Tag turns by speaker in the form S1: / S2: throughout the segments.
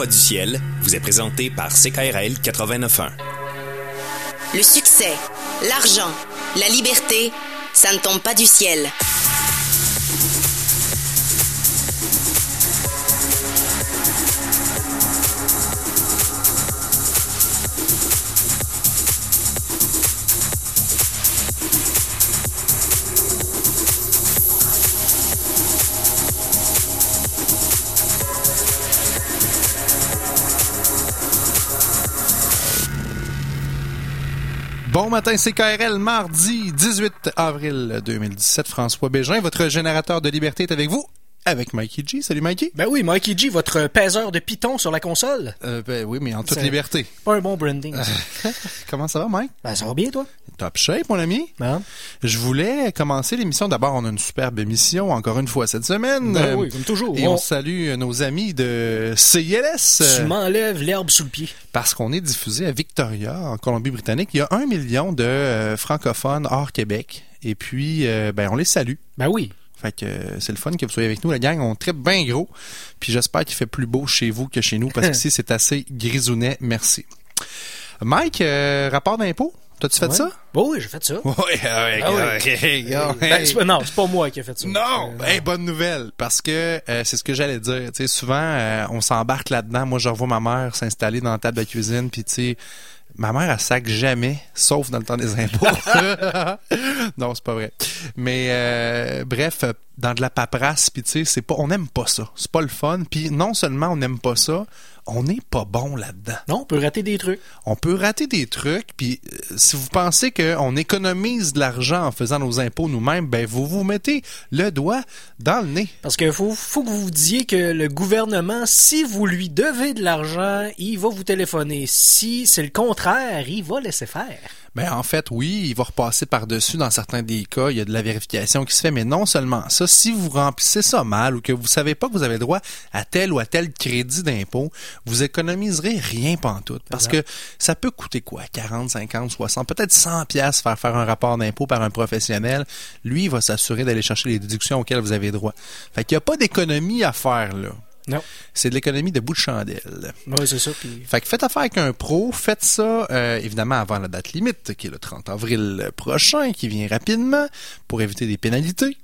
S1: Pas du ciel vous est présenté par CKRL 89.1.
S2: Le succès, l'argent, la liberté, ça ne tombe pas du ciel.
S3: Bon matin, c'est KRL, mardi 18 avril 2017. François Bégin, votre générateur de liberté est avec vous avec Mikey G. Salut Mikey.
S4: Ben oui, Mikey G, votre pèseur de Python sur la console.
S3: Euh, ben oui, mais en toute liberté.
S4: Pas un bon branding. ça.
S3: Comment ça va, Mike?
S4: ben ça va bien, toi?
S3: Top shape, mon ami.
S4: Ben,
S3: Je voulais commencer l'émission. D'abord, on a une superbe émission, encore une fois, cette semaine.
S4: Ben
S3: Euh,
S4: oui, comme toujours.
S3: Et on,
S4: On-
S3: salue nos amis de CILS.
S4: tu
S3: euh,
S4: m'enlèves l'herbe sous le pied.
S3: parce qu'on est diffusé à Victoria, en Colombie-Britannique. Il y a un million de euh, francophones hors Québec. Et puis, euh, ben, on les salue.
S4: Ben oui.
S3: Fait que euh, c'est le fun que vous soyez avec nous, la gang. On tripe bien gros. Puis j'espère qu'il fait plus beau chez vous que chez nous, parce qu'ici, c'est assez grisounet. Merci. Mike, euh, rapport d'impôt, t'as-tu fait
S4: Ouais.
S3: ça?
S4: Ben oui, j'ai fait ça.
S3: Oui, oui,
S4: Ah oui. Ben, c'est pas- non, c'est pas moi qui ai fait ça.
S3: Non,
S4: Euh,
S3: hey, bonne nouvelle, parce que euh, c'est ce que j'allais dire. Souvent, euh, on s'embarque là-dedans. Moi, je revois ma mère s'installer dans la table de cuisine, puis tu sais, ma mère, elle sac jamais, sauf dans le temps des impôts. non, c'est pas vrai. Mais euh, bref, dans de la paperasse, puis tu sais, c'est pas, on n'aime pas ça. C'est pas le fun. Puis non seulement on n'aime pas ça, on n'est pas bon là-dedans.
S4: Non, on peut rater des trucs.
S3: On peut rater des trucs, puis euh, si vous pensez qu'on économise de l'argent en faisant nos impôts nous-mêmes, ben vous vous mettez le doigt dans le nez.
S4: Parce que faut, faut que vous vous disiez que le gouvernement, si vous lui devez de l'argent, il va vous téléphoner. Si c'est le contraire, il va laisser faire.
S3: Ben en fait, oui, il va repasser par-dessus dans certains des cas, il y a de la vérification qui se fait, mais non seulement ça, si vous remplissez ça mal ou que vous savez pas que vous avez droit à tel ou à tel crédit d'impôt, vous économiserez rien pantoute parce que ça peut coûter quoi? 40, 50, 60, peut-être 100 pièces faire faire un rapport d'impôt par un professionnel. Lui, il va s'assurer d'aller chercher les déductions auxquelles vous avez droit. Fait qu'il y a pas d'économie à faire là.
S4: Non.
S3: C'est de l'économie de bout de chandelle.
S4: Oui, c'est ça.
S3: Fait que faites affaire avec un pro, faites ça euh, évidemment avant la date limite, qui est le 30 avril prochain, qui vient rapidement, pour éviter des pénalités.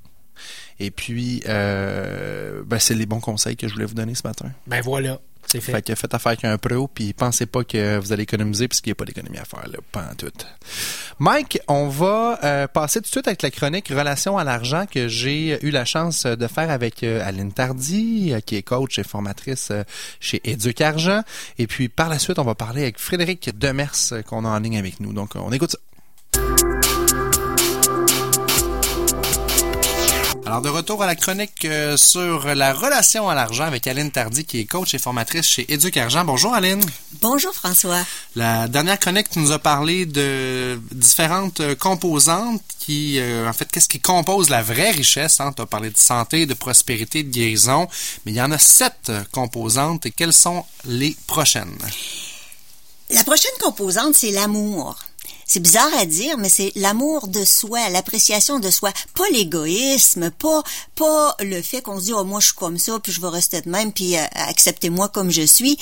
S3: Et puis, euh, ben, c'est les bons conseils que je voulais vous donner ce matin.
S4: Ben voilà, c'est fait.
S3: Fait que faites affaire avec un pro, puis pensez pas que vous allez économiser, puisqu'il n'y a pas d'économie à faire, là, pas en tout. Mike, on va euh, passer tout de suite avec la chronique Relation à l'argent que j'ai eu la chance de faire avec euh, Aline Tardy, euh, qui est coach et formatrice euh, chez Éduc Argent. Et puis, par la suite, on va parler avec Frédéric Demers, qu'on a en ligne avec nous. Donc, on écoute ça. Alors, de retour à la chronique euh, sur la relation à l'argent avec Aline Tardy, qui est coach et formatrice chez Éduc Argent. Bonjour, Aline.
S2: Bonjour François.
S3: La dernière chronique, tu nous as parlé de différentes euh, composantes qui, euh, en fait, qu'est-ce qui compose la vraie richesse. Hein? Tu as parlé de santé, de prospérité, de guérison, mais il y en a sept euh, composantes. Et quelles sont les prochaines?
S5: La prochaine composante, c'est l'amour. C'est bizarre à dire, mais c'est l'amour de soi, l'appréciation de soi, pas l'égoïsme, pas pas le fait qu'on se dit oh moi je suis comme ça puis je vais rester de même puis euh, acceptez-moi comme je suis.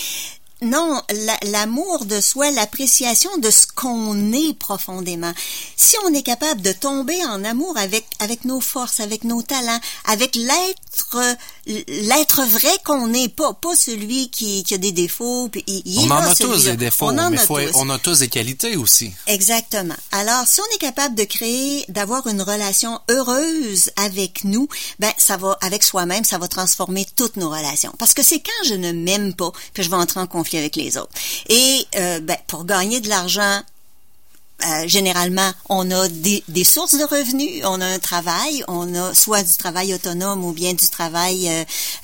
S5: Non, la- l'amour de soi, l'appréciation de ce qu'on est profondément. Si on est capable de tomber en amour avec avec nos forces, avec nos talents, avec l'être l'être vrai qu'on est, pas pas celui qui, qui a des défauts. Puis il,
S3: on en a tous des défauts,
S5: On
S3: mais
S5: a
S3: faut-
S5: tous.
S3: on a tous des qualités aussi.
S5: Exactement. Alors, si on est capable de créer, d'avoir une relation heureuse avec nous, ben ça va avec soi-même, ça va transformer toutes nos relations. Parce que c'est quand je ne m'aime pas que je vais entrer en conflit avec les autres. Et euh, ben pour gagner de l'argent. euh, généralement, on a des, sources de revenus, on a un travail, on a soit du travail autonome ou bien du travail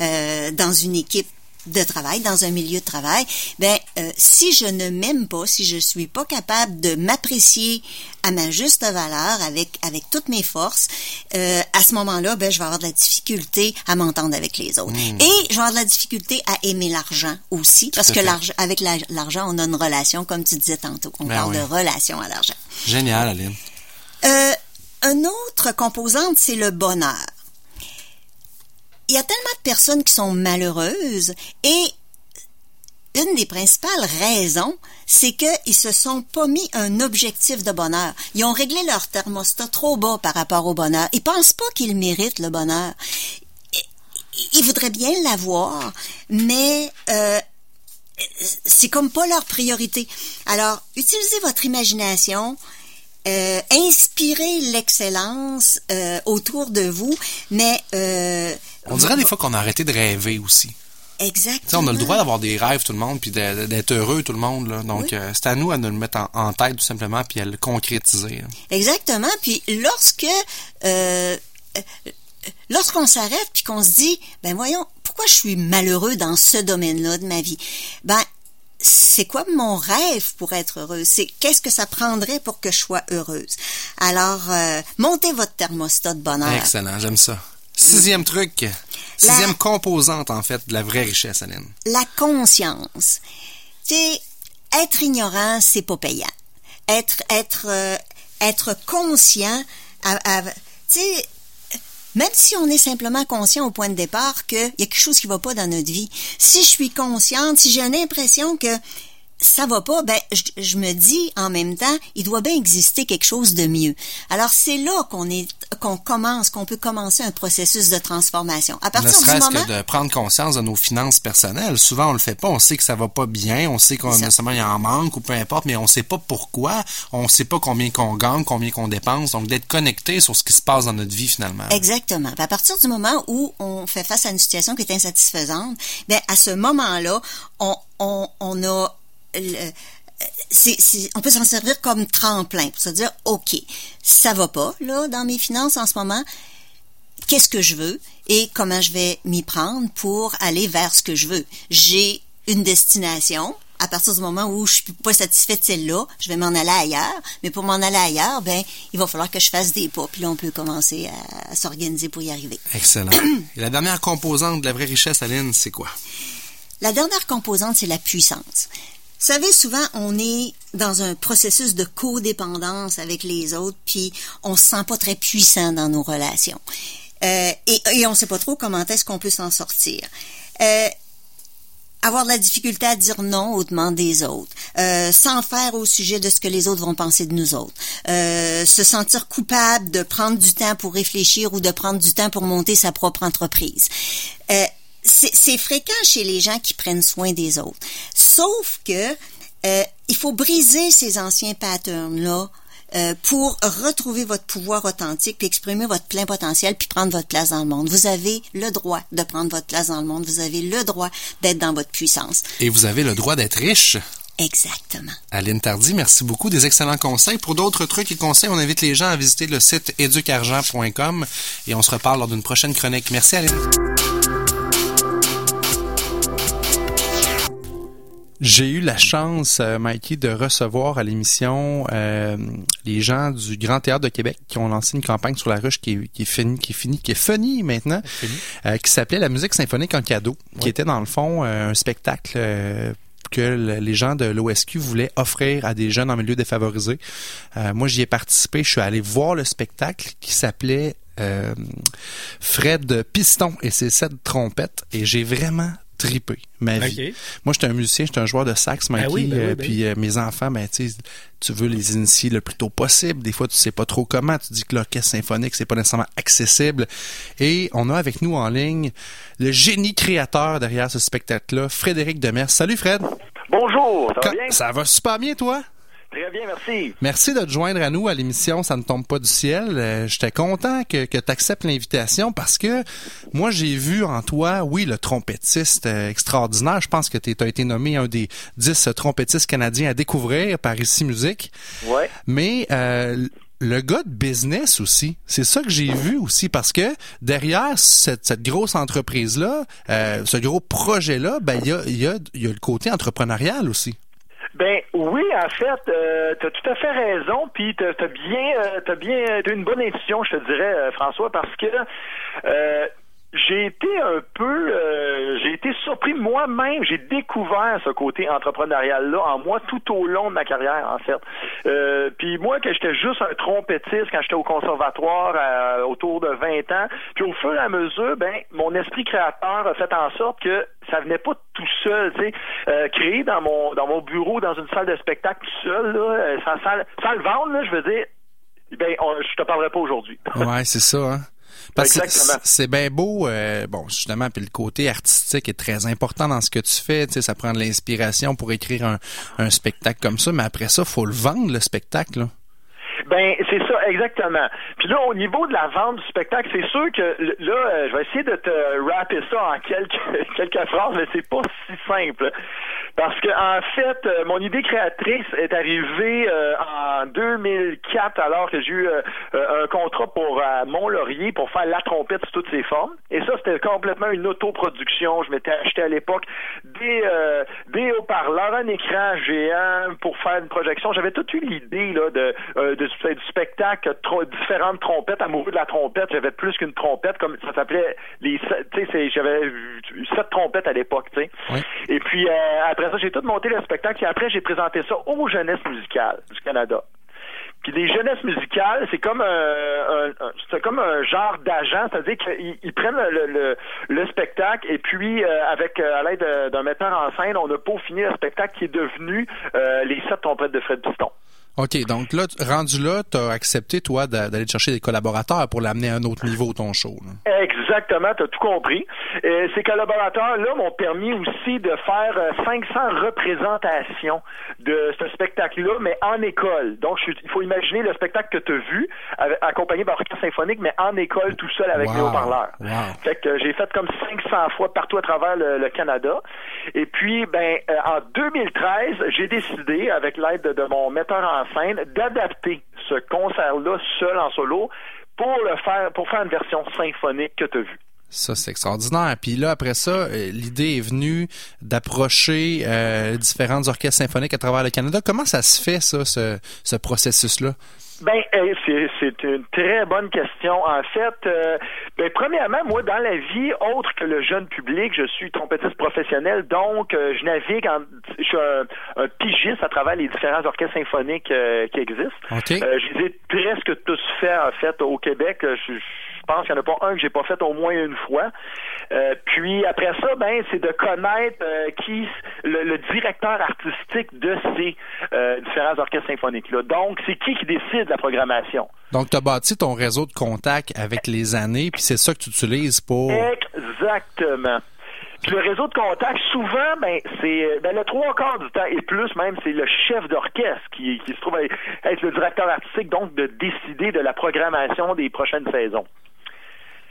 S5: euh, dans une équipe de travail, dans un milieu de travail, ben euh, si je ne m'aime pas, si je suis pas capable de m'apprécier à ma juste valeur avec avec toutes mes forces, euh, à ce moment-là, ben je vais avoir de la difficulté à m'entendre avec les autres. Et je vais avoir de la difficulté à aimer l'argent aussi, parce que l'argent avec la- l'argent, on a une relation, comme tu disais tantôt. On
S3: Ben
S5: parle
S3: oui.
S5: de relation à l'argent.
S3: Génial, Aline.
S5: Euh, une autre composante, c'est le bonheur. Il y a tellement de personnes qui sont malheureuses et une des principales raisons, c'est qu'ils se sont pas mis un objectif de bonheur. Ils ont réglé leur thermostat trop bas par rapport au bonheur. Ils pensent pas qu'ils méritent le bonheur. Ils voudraient bien l'avoir, mais euh, c'est comme pas leur priorité. Alors, utilisez votre imagination, euh, inspirez l'excellence euh, autour de vous, mais euh,
S3: On dirait des fois qu'on a arrêté de rêver aussi.
S5: Exactement.
S3: on a le droit d'avoir des rêves tout le monde puis de- d'être heureux tout le monde là. Donc euh, c'est à nous à nous le mettre en, en tête tout simplement puis à le concrétiser. hein.
S5: Exactement. Puis lorsque euh, euh, lorsqu'on s'arrête puis qu'on se dit, ben voyons, pourquoi je suis malheureux dans ce domaine-là de ma vie? Ben c'est quoi mon rêve pour être heureuse C'est qu'est-ce que ça prendrait pour que je sois heureuse? Alors euh, montez votre thermostat de bonheur.
S3: Excellent, j'aime ça. Sixième truc, sixième composante en fait de la vraie richesse, Aline.
S5: la conscience. Sais, être ignorant, c'est pas payant. Être être euh, être conscient, à- même si on est simplement conscient au point de départ qu'il y a quelque chose qui va pas dans notre vie. Si je suis consciente, si j'ai l'impression que ça va pas, ben je, je me dis en même temps, il doit bien exister quelque chose de mieux. Alors c'est là qu'on est qu'on commence, qu'on peut commencer un processus de transformation. À
S3: Ne
S5: partir du
S3: serait-ce
S5: moment
S3: que de prendre conscience de nos finances personnelles. Souvent, on le fait pas. On sait que ça va pas bien. On sait qu'on nécessairement il en manque ou peu importe, mais on sait pas pourquoi. On sait pas combien qu'on gagne, combien qu'on dépense. Donc, d'être connecté sur ce qui se passe dans notre vie finalement.
S5: Exactement. À partir du moment où on fait face à une situation qui est insatisfaisante, ben à ce moment-là, on, on, on a le- on peut s'en servir comme tremplin pour se dire OK, ça va pas là dans mes finances en ce moment. Qu'est-ce que je veux et comment je vais m'y prendre pour aller vers ce que je veux? J'ai une destination. À partir du moment où je suis pas satisfaite de celle-là, je vais m'en aller ailleurs. Mais pour m'en aller ailleurs, ben, il va falloir que je fasse des pas. Puis là, on peut commencer à, à s'organiser pour y arriver.
S3: Excellent. Et la dernière composante de la vraie richesse, Aline, c'est quoi?
S5: La dernière composante, c'est la puissance. Savez, souvent, on est dans un processus de codépendance avec les autres, puis on se sent pas très puissant dans nos relations. Euh, et, et on sait pas trop comment est-ce qu'on peut s'en sortir. Euh, avoir de la difficulté à dire non aux demandes des autres, euh, sans faire au sujet de ce que les autres vont penser de nous autres, euh, se sentir coupable de prendre du temps pour réfléchir ou de prendre du temps pour monter sa propre entreprise. Euh, c'est fréquent chez les gens qui prennent soin des autres. Sauf que euh, il faut briser ces anciens patterns-là euh, pour retrouver votre pouvoir authentique, puis exprimer votre plein potentiel, puis prendre votre place dans le monde. Vous avez le droit de prendre votre place dans le monde. Vous avez le droit d'être dans votre puissance.
S3: Et vous avez le droit d'être riche.
S5: Exactement.
S3: Aline Tardy, merci beaucoup des excellents conseils. Pour d'autres trucs et conseils, on invite les gens à visiter le site éducargent.com et on se reparle lors d'une prochaine chronique. Merci Aline. J'ai eu la chance, euh, Mikey, de recevoir à l'émission euh, les gens du Grand Théâtre de Québec qui ont lancé une campagne sur la ruche qui est, qui est finie, qui est finie, qui est funny maintenant, euh, qui s'appelait la musique symphonique en cadeau, qui était dans le fond euh, un spectacle euh, que le- les gens de l'OSQ voulaient offrir à des jeunes en milieu défavorisé. Euh, moi, j'y ai participé. Je suis allé voir le spectacle qui s'appelait euh, Fred Piston et ses sept trompettes et j'ai vraiment tripé ma vie. Moi, j'étais un musicien, j'étais un joueur de sax, Mikey.
S4: Ben oui, ben oui,
S3: euh,
S4: ben
S3: puis euh, mes enfants, ben tu sais, tu veux les initier le plus tôt possible. Des fois, tu sais pas trop comment. Tu dis que l'orchestre symphonique, c'est pas nécessairement accessible. Et on a avec nous en ligne le génie créateur derrière ce spectacle-là, Frédéric Demers. Salut Fred.
S6: Bonjour, ça va bien?
S3: Ça va super bien, toi?
S6: Très bien, merci.
S3: Merci de te joindre à nous à l'émission Ça ne tombe pas du ciel. Euh, J'étais content que, que tu acceptes l'invitation parce que moi, j'ai vu en toi, oui, le trompettiste euh, extraordinaire. Je pense que tu as été nommé un des dix trompettistes canadiens à découvrir par Ici Musique.
S6: Ouais.
S3: Mais euh, le gars de business aussi, c'est ça que j'ai vu aussi parce que derrière cette, cette grosse entreprise-là, euh, ce gros projet-là, ben il y a, il y, a, il y a le côté entrepreneurial aussi.
S6: Ben oui, en fait, euh, tu as tout à fait raison, puis tu as, bien, euh, bien, une bonne intuition, je te dirais, euh, François, parce que euh, j'ai été un peu, euh, j'ai été surpris moi-même. J'ai découvert ce côté entrepreneurial-là en moi tout au long de ma carrière, en fait. Euh, puis moi, que j'étais juste un trompettiste quand j'étais au conservatoire euh, autour de 20 ans, puis au fur et à mesure, ben, mon esprit créateur a fait en sorte que ça venait pas tout seul, tu sais, euh, créer dans mon dans mon bureau, dans une salle de spectacle tout seul, là, euh, sans, sans, sans le vendre, là, je veux dire, ben, on- je te parlerai pas aujourd'hui.
S3: Ouais, c'est ça. Hein? Parce que c'est bien beau, euh, bon, justement, puis le côté artistique est très important dans ce que tu fais. Tu sais, ça prend de l'inspiration pour écrire un, un spectacle comme ça, mais après ça, faut le vendre le spectacle. Là.
S6: Ben, c'est ça, exactement. Puis là, au niveau de la vente du spectacle, c'est sûr que là, euh, je vais essayer de te rapper ça en quelques, quelques phrases, mais c'est pas si simple. Parce que en fait, euh, mon idée créatrice est arrivée euh, en 2004, alors que j'ai eu euh, euh, un contrat pour euh, Mont-Laurier pour faire la trompette sous toutes ses formes. Et ça, c'était complètement une autoproduction. Je m'étais acheté à l'époque des, euh, des haut-parleurs, un écran géant pour faire une projection. J'avais toute eu l'idée là de, euh, de du spectacle, tro- différentes trompettes, amoureux de la trompette. J'avais plus qu'une trompette, comme ça s'appelait les, sept- tu sais, j'avais sept trompettes à l'époque, tu sais.
S3: Oui.
S6: Et puis euh, ça, j'ai tout monté le spectacle. Et après, j'ai présenté ça aux jeunesses musicales du Canada. Puis les jeunesses musicales, c'est comme un, un- c'est comme un genre d'agent, c'est-à-dire qu'ils ils prennent le, le, le spectacle et puis euh, avec euh, à l'aide de- d'un metteur en scène, on a peaufiné le spectacle qui est devenu euh, les sept trompettes de Fred Piston.
S3: OK, donc là, rendu là, tu as accepté, toi, d'a- d'aller chercher des collaborateurs pour l'amener à un autre niveau, ton show. là?
S6: Exactement, tu as tout compris. Euh, ces collaborateurs-là m'ont permis aussi de faire euh, 500 représentations de ce spectacle-là, mais en école. Donc, il faut imaginer le spectacle que tu as vu, avec- accompagné par l'orchestre symphonique, mais en école tout seul avec
S3: Wow,
S6: les haut-parleurs.
S3: wow.
S6: Fait que euh, j'ai fait comme 500 fois partout à travers le, le Canada. Et puis, ben, euh, en 2013, j'ai décidé, avec l'aide de, de mon metteur en d'adapter ce concert-là seul en solo pour le faire, pour faire une version symphonique que tu as vue.
S3: Ça, c'est extraordinaire. Puis là, après ça, euh, l'idée est venue d'approcher euh, différentes orchestres symphoniques à travers le Canada. Comment ça se fait, ça, ce processus-là?
S6: Ben, c'est, c'est une très bonne question. En fait, euh, ben, premièrement, moi, dans la vie, autre que le jeune public, je suis trompettiste professionnel, donc euh, je navigue, en, je suis un, un pigiste à travers les différents orchestres symphoniques euh, qui existent.
S3: OK.
S6: Euh, je les ai presque tous faits, en fait, au Québec. Je, je pense qu'il n'y en a pas un que j'ai pas fait au moins une fois. Euh, puis après ça, ben, c'est de connaître euh, qui le, le directeur artistique de ces euh, différents orchestres symphoniques-là. Donc, c'est qui qui décide de la programmation?
S3: Donc, tu as bâti ton réseau de contacts avec les années, puis c'est ça que tu utilises pour...
S6: Exactement. Puis le réseau de contacts, souvent, ben, c'est ben, le trois quarts du temps et plus même, c'est le chef d'orchestre qui, qui se trouve être le directeur artistique, donc de décider de la programmation des prochaines saisons.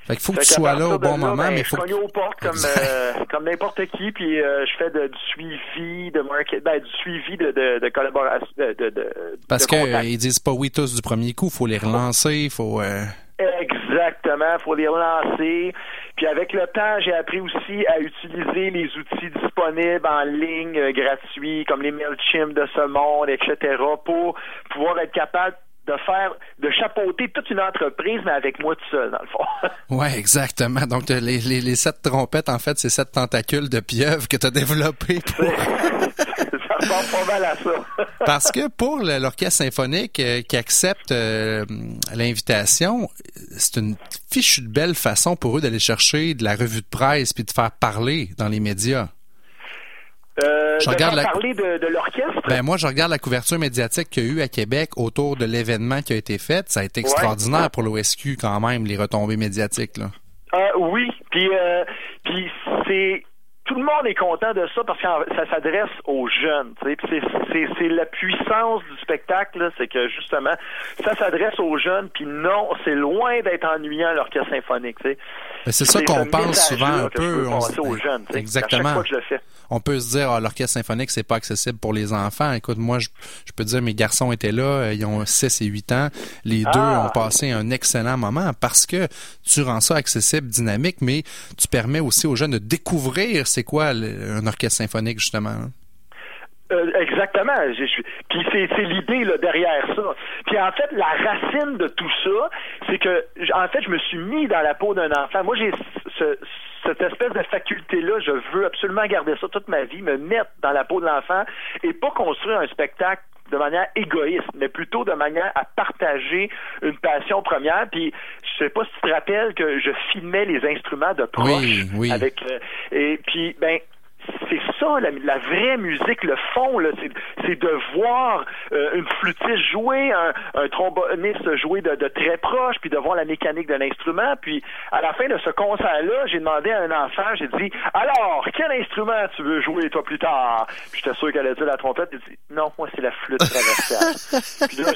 S3: Fait qu'il faut que tu sois là au bon
S6: là,
S3: moment,
S6: ben,
S3: mais
S6: je
S3: faut
S6: cogne aux portes comme, euh, comme n'importe qui, puis euh, je fais de- du suivi de market, ben, du suivi de, de, de collaboration, de, de,
S3: Parce
S6: contact.
S3: euh, ils disent pas oui tous du premier coup, faut les relancer, faut... euh,
S6: Exactement, faut les relancer. Puis avec le temps, j'ai appris aussi à utiliser les outils disponibles en ligne gratuits, comme les Mailchimp de ce monde, etc., pour pouvoir être capable de faire, de chapeauter toute une entreprise, mais avec moi tout seul, dans le fond.
S3: Ouais, exactement. Donc, les, les, les sept trompettes, en fait, c'est sept tentacules de pieuvre que tu as développés pour...
S6: pas mal à ça.
S3: Parce que pour l'orchestre symphonique euh, qui accepte euh, l'invitation, c'est une fichue de belle façon pour eux d'aller chercher de la revue de presse puis de faire parler dans les médias.
S6: Euh,
S3: Je
S6: de
S3: regarde la-
S6: parler de, de l'orchestre.
S3: Ben moi, je regarde la couverture médiatique qu'il y a eu à Québec autour de l'événement qui a été fait. Ça a été extraordinaire pour l'OSQ quand même, les retombées médiatiques. Là.
S6: Euh, oui, puis euh, puis c'est tout le monde est content de ça parce que ça s'adresse aux jeunes. C'est, la puissance du spectacle, c'est que justement, ça s'adresse aux jeunes, puis non, c'est loin d'être ennuyant l'orchestre symphonique.
S3: c'est ça qu'on pense souvent un peu. On
S6: aux jeunes,
S3: Exactement.
S6: À chaque fois que je le fais.
S3: on peut se dire, ah, l'orchestre symphonique, c'est pas accessible pour les enfants. Écoute, moi, je, je peux dire, mes garçons étaient là, euh, ils ont 6 et 8 ans. Les
S6: Ah.
S3: deux ont passé un excellent moment parce que tu rends ça accessible, dynamique, mais tu permets aussi aux jeunes de découvrir c'est quoi un orchestre symphonique, justement?
S6: Euh, exactement. Puis c'est l'idée là, derrière ça. Puis en fait, la racine de tout ça, c'est que en fait, je me suis mis dans la peau d'un enfant. Moi, j'ai ce- cette espèce de faculté-là. Je veux absolument garder ça toute ma vie, me mettre dans la peau de l'enfant et pas construire un spectacle de manière égoïste, mais plutôt de manière à partager une passion première. Puis je sais pas si tu te rappelles que je filmais les instruments de proche
S3: Oui, oui.
S6: avec euh, et puis ben c'est ça la, la vraie musique, le fond là, c'est c'est de voir euh, une flûtiste jouer, un, un tromboniste jouer de, de très proche, puis de voir la mécanique de l'instrument. Puis à la fin de ce concert-là, j'ai demandé à un enfant, j'ai dit alors quel instrument tu veux jouer toi plus tard Puis j'étais sûr qu'elle allait dire la trompette. J'ai dit non, moi c'est la flûte traversière. Puis là,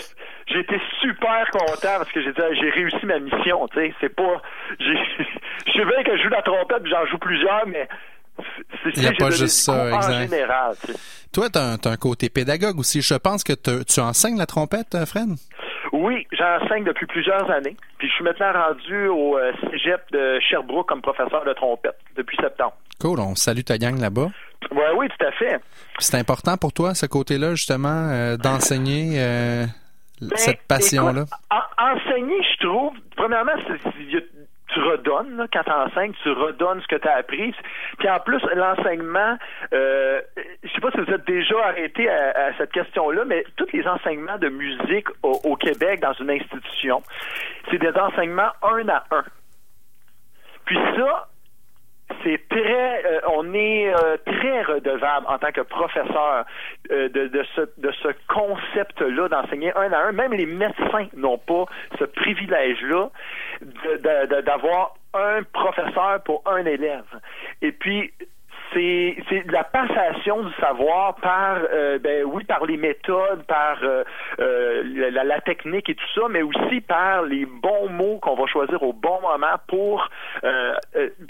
S6: j'ai été super content parce que j'ai dit j'ai réussi ma mission. Tu sais, c'est pas, je sais bien que je joue la trompette, puis j'en joue plusieurs, mais
S3: Il y a pas juste ça, exact.
S6: En général, tu sais.
S3: Toi, tu as, un côté pédagogue aussi. Je pense que tu enseignes la trompette, euh, Fred?
S6: Oui, j'enseigne depuis plusieurs années. Puis je suis maintenant rendu au euh, cégep de Sherbrooke comme professeur de trompette depuis septembre.
S3: Cool, on salue ta gang là-bas.
S6: Ouais, oui, tout à fait.
S3: C'est important pour toi, ce côté-là, justement, euh, d'enseigner euh,
S6: Ben,
S3: cette passion-là?
S6: en- enseigner, je trouve, premièrement, c'est- c'est- y a- tu redonnes, quand tu enseignes, tu redonnes ce que tu as appris. Puis en plus, l'enseignement, euh, je sais pas si vous êtes déjà arrêté à, cette question-là, mais tous les enseignements de musique au, Québec dans une institution, c'est des enseignements un à un. Puis ça, c'est très, euh, on est euh, très redevable en tant que professeur euh, de, de ce, de ce concept-là d'enseigner un à un. Même les médecins n'ont pas ce privilège-là d'avoir un professeur pour un élève. Et puis, c'est la passation du savoir par euh, ben oui par les méthodes par euh, euh, la, la technique et tout ça mais aussi par les bons mots qu'on va choisir au bon moment pour euh,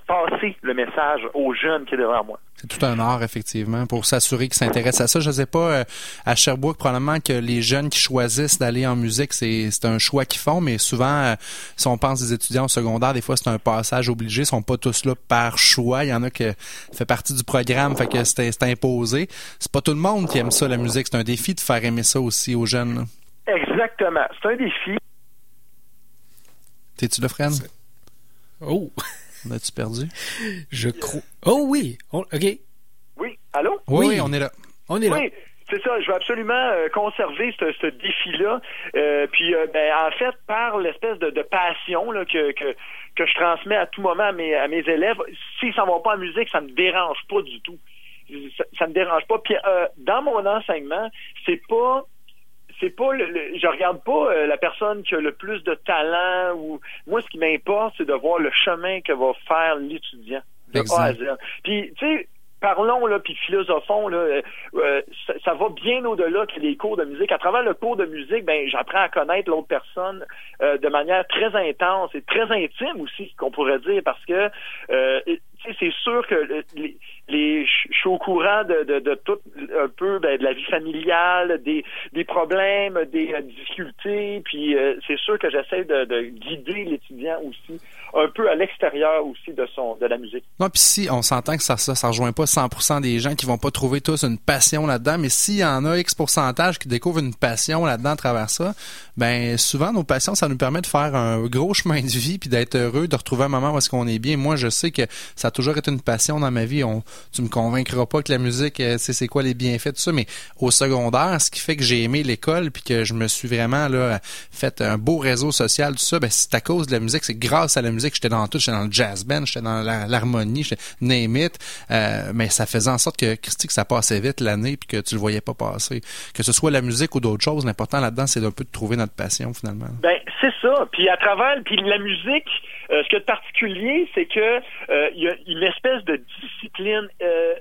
S6: passer le message aux jeunes qui est devant moi
S3: C'est tout un art, effectivement, pour s'assurer qu'ils s'intéressent à ça. Je ne sais pas, euh, à Sherbrooke, probablement que les jeunes qui choisissent d'aller en musique, c'est c'est un choix qu'ils font, mais souvent, euh, si on pense des étudiants au secondaire, des fois, c'est un passage obligé. Ils sont pas tous là par choix. Il y en a que ça fait partie du programme, fait que c'est c'est imposé. C'est pas tout le monde qui aime ça, la musique. C'est un défi de faire aimer ça aussi aux jeunes.
S6: exactement c'est un défi
S3: T'es-tu là, Fred?
S4: Oh,
S3: On a-tu perdu?
S4: je crois. Oh oui. On- OK.
S6: oui allô?
S3: Oui,
S4: Oui.
S3: on est là.
S4: On est là.
S6: Oui, c'est ça. Je veux absolument euh, conserver ce, ce défi-là. Euh, puis, euh, ben, en fait, par l'espèce de, de passion là, que, que, que je transmets à tout moment à mes, à mes élèves, s'ils s'en vont pas en musique, ça me dérange pas du tout. Ça, ça me dérange pas. Puis, euh, dans mon enseignement, c'est pas c'est pas le, le- je regarde pas euh, la personne qui a le plus de talent ou moi ce qui m'importe c'est de voir le chemin que va faire l'étudiant de A à Z. Puis tu sais parlons là puis philosophons là euh, euh, ça, ça va bien au-delà que les cours de musique à travers le cours de musique ben j'apprends à connaître l'autre personne euh, de manière très intense et très intime aussi qu'on pourrait dire parce que euh, tu sais, c'est sûr que le- les, les je suis au courant de, de, tout un peu ben, de la vie familiale, des, des problèmes, des euh, difficultés, puis euh, c'est sûr que j'essaie de, de guider l'étudiant aussi un peu à l'extérieur aussi de son de la musique.
S3: Non, puis si on s'entend que ça, ça, ça rejoint pas 100% des gens qui vont pas trouver tous une passion là-dedans, mais s'il y en a X pourcentage qui découvrent une passion là-dedans à travers ça, ben souvent nos passions, ça nous permet de faire un gros chemin de vie puis d'être heureux, de retrouver un moment où est-ce qu'on est bien. Moi, je sais que ça a toujours été une passion dans ma vie. Tu me convaincras pas que la musique, euh, c'est c'est quoi les bienfaits tout ça, mais au secondaire, ce qui fait que j'ai aimé l'école puis que je me suis vraiment là fait un beau réseau social tout ça, ben c'est à cause de la musique, c'est grâce à la musique, j'étais dans tout, j'étais dans le jazz band, j'étais dans l'harmonie, j'étais name it, euh, mais ça faisait en sorte que Christy que ça passait vite l'année puis que tu le voyais pas passer. Que ce soit la musique ou d'autres choses, l'important là-dedans c'est d'un peu de trouver notre passion finalement.
S6: Ben c'est ça. Puis à travers puis la musique, euh, ce qui est particulier, c'est que euh, il y a une espèce de discipline euh,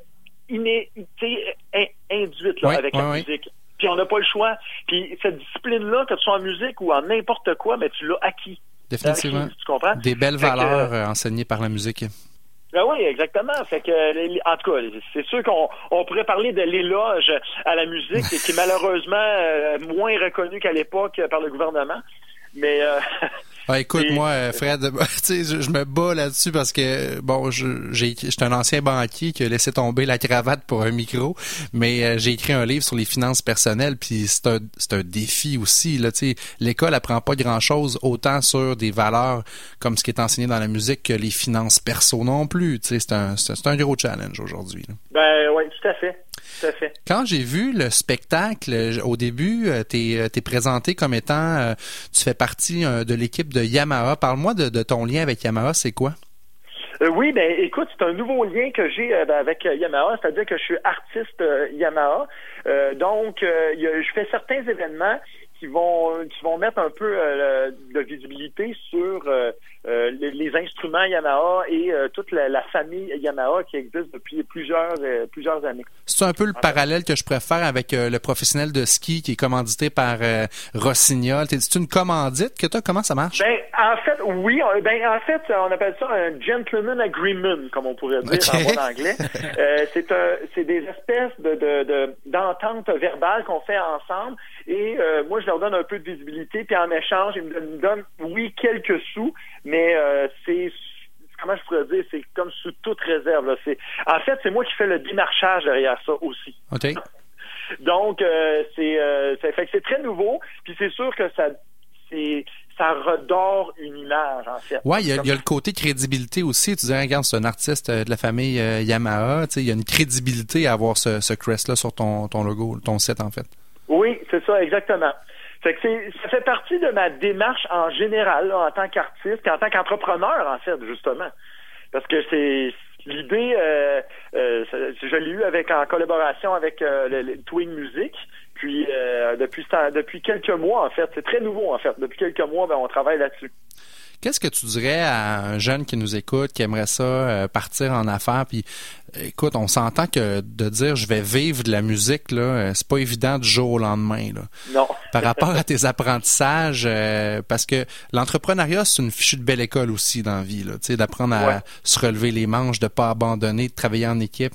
S6: in- induite là,
S3: Oui,
S6: avec
S3: oui,
S6: la
S3: oui.
S6: musique. Puis on n'a pas le choix. Puis cette discipline-là, que tu sois en musique ou en n'importe quoi, mais tu l'as acquis.
S3: Définitivement.
S6: Tu comprends?
S3: Des belles
S6: Fait
S3: valeurs euh, enseignées par la musique.
S6: Ben oui, exactement. Fait que, en tout cas, c'est sûr qu'on on pourrait parler de l'éloge à la musique, qui est malheureusement euh, moins reconnu qu'à l'époque par le gouvernement. Mais euh,
S3: Ah, écoute,
S6: Et-
S3: moi, Fred, je, je me bats là-dessus parce que, bon, je- j'ai un ancien banquier qui a laissé tomber la cravate pour un micro, mais euh, j'ai écrit un livre sur les finances personnelles, puis c'est un, c'est un défi aussi. L'école apprend pas grand-chose autant sur des valeurs comme ce qui est enseigné dans la musique que les finances perso non plus. C'est un, un gros challenge aujourd'hui.
S6: Ben oui, tout à fait. Tout à fait.
S3: Quand j'ai vu le spectacle, euh, au début, euh, t'es euh, t'es présenté comme étant, euh, tu fais partie euh, de l'équipe de Yamaha. Parle-moi de, de ton lien avec Yamaha, c'est quoi?
S6: Euh, oui, ben écoute, c'est un nouveau lien que j'ai euh, ben, avec euh, Yamaha, c'est-à-dire que je suis artiste euh, Yamaha. Euh, donc, euh, je fais certains événements qui vont qui vont mettre un peu euh, de visibilité sur euh, euh, les, les instruments Yamaha et toute la, la famille Yamaha qui existe depuis plusieurs plusieurs années.
S3: C'est un peu le parallèle que je préfère avec le professionnel de ski qui est commandité par Rossignol. C'est une commandite que t'as? Comment ça marche?
S6: Ben, en fait, oui. on- Ben, en fait, on appelle ça un gentleman agreement, comme on pourrait dire en bon anglais. C'est c'est des espèces de, de, de- d'ententes verbales qu'on fait ensemble. Et euh, moi, je leur donne un peu de visibilité. Puis en échange, ils me donnent, oui, quelques sous, mais euh, c'est comment je pourrais dire, c'est comme sous toute réserve. Là. C'est, en fait, c'est moi qui fais le démarchage derrière ça aussi.
S3: OK.
S6: Donc, euh, c'est, euh, c'est très nouveau. Puis c'est sûr que ça, c'est, ça redore une image, en fait.
S3: Ouais, il y, a, il y a le côté crédibilité aussi. Tu dis, regarde, c'est un artiste de la famille euh, Yamaha. Tu sais, il y a une crédibilité à avoir ce, ce crest-là sur ton, ton logo, ton site, en fait.
S6: Oui, c'est ça, exactement. Fait que ça fait partie de ma démarche en général, en tant qu'artiste, en tant qu'entrepreneur, en fait, justement. Parce que c'est l'idée, euh, euh, je l'ai eu avec en collaboration avec euh, le, Twin Music. Puis depuis quelques mois, en fait, c'est très nouveau, en fait. Depuis quelques mois, ben, on travaille là-dessus.
S3: Qu'est-ce que tu dirais à un jeune qui nous écoute, qui aimerait ça partir en affaires, puis écoute, on s'entend que de dire je vais vivre de la musique là, euh, c'est pas évident du jour au lendemain là.
S6: Non.
S3: Par rapport à tes apprentissages, euh, parce que l'entrepreneuriat c'est une fichue de belle école aussi dans la vie là, tu sais, d'apprendre à
S6: Ouais.
S3: se relever les manches, de pas abandonner, de travailler en équipe.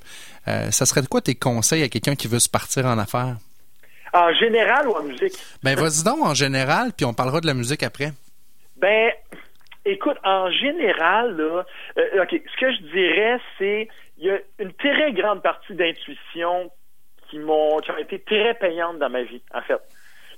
S3: Euh, ça serait de quoi tes conseils à quelqu'un qui veut se partir en affaires?
S6: En général ou en musique?
S3: Ben vas-y donc en général, puis on parlera de la musique après.
S6: Ben, écoute, en général, là, euh, OK, ce que je dirais, c'est il y a une très grande partie d'intuition qui m'ont qui ont été très payantes dans ma vie, en fait.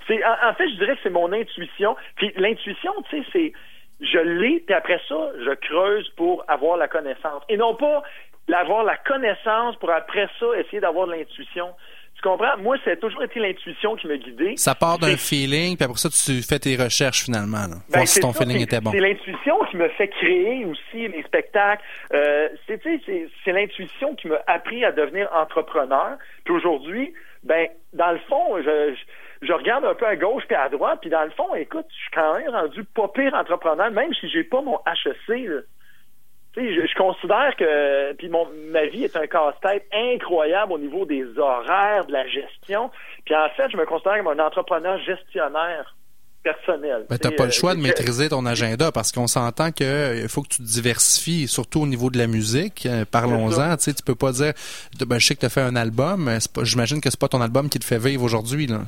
S6: C'est en, fait, je dirais que c'est mon intuition. Puis l'intuition, tu sais, c'est je l'ai, puis après ça, je creuse pour avoir la connaissance. Et non pas l'avoir la connaissance pour après ça essayer d'avoir de l'intuition. Tu comprends? Moi, c'est toujours été l'intuition qui me guidait.
S3: Ça part d'un feeling, puis après ça tu fais tes recherches finalement là.
S6: ben,
S3: voir si ton
S6: ça,
S3: feeling était bon.
S6: C'est l'intuition qui me fait créer aussi les spectacles. Euh, c'est l'intuition qui m'a appris à devenir entrepreneur. Puis aujourd'hui, ben dans le fond, je, je, je regarde un peu à gauche puis à droite, puis dans le fond, écoute, je suis quand même rendu pas pire entrepreneur, même si j'ai pas mon HEC. Là. Je, je considère que puis mon ma vie est un casse-tête incroyable au niveau des horaires, de la gestion. Puis en fait, je me considère comme un entrepreneur gestionnaire personnel.
S3: Ben, t'as pas le choix de
S6: euh,
S3: maîtriser ton agenda parce qu'on s'entend que euh, faut que tu te diversifies, surtout au niveau de la musique. Euh, Parlons-en, tu sais, tu peux pas dire, de- ben, je sais que t'as fait un album, j'imagine que c'est pas ton album qui te fait vivre aujourd'hui, là.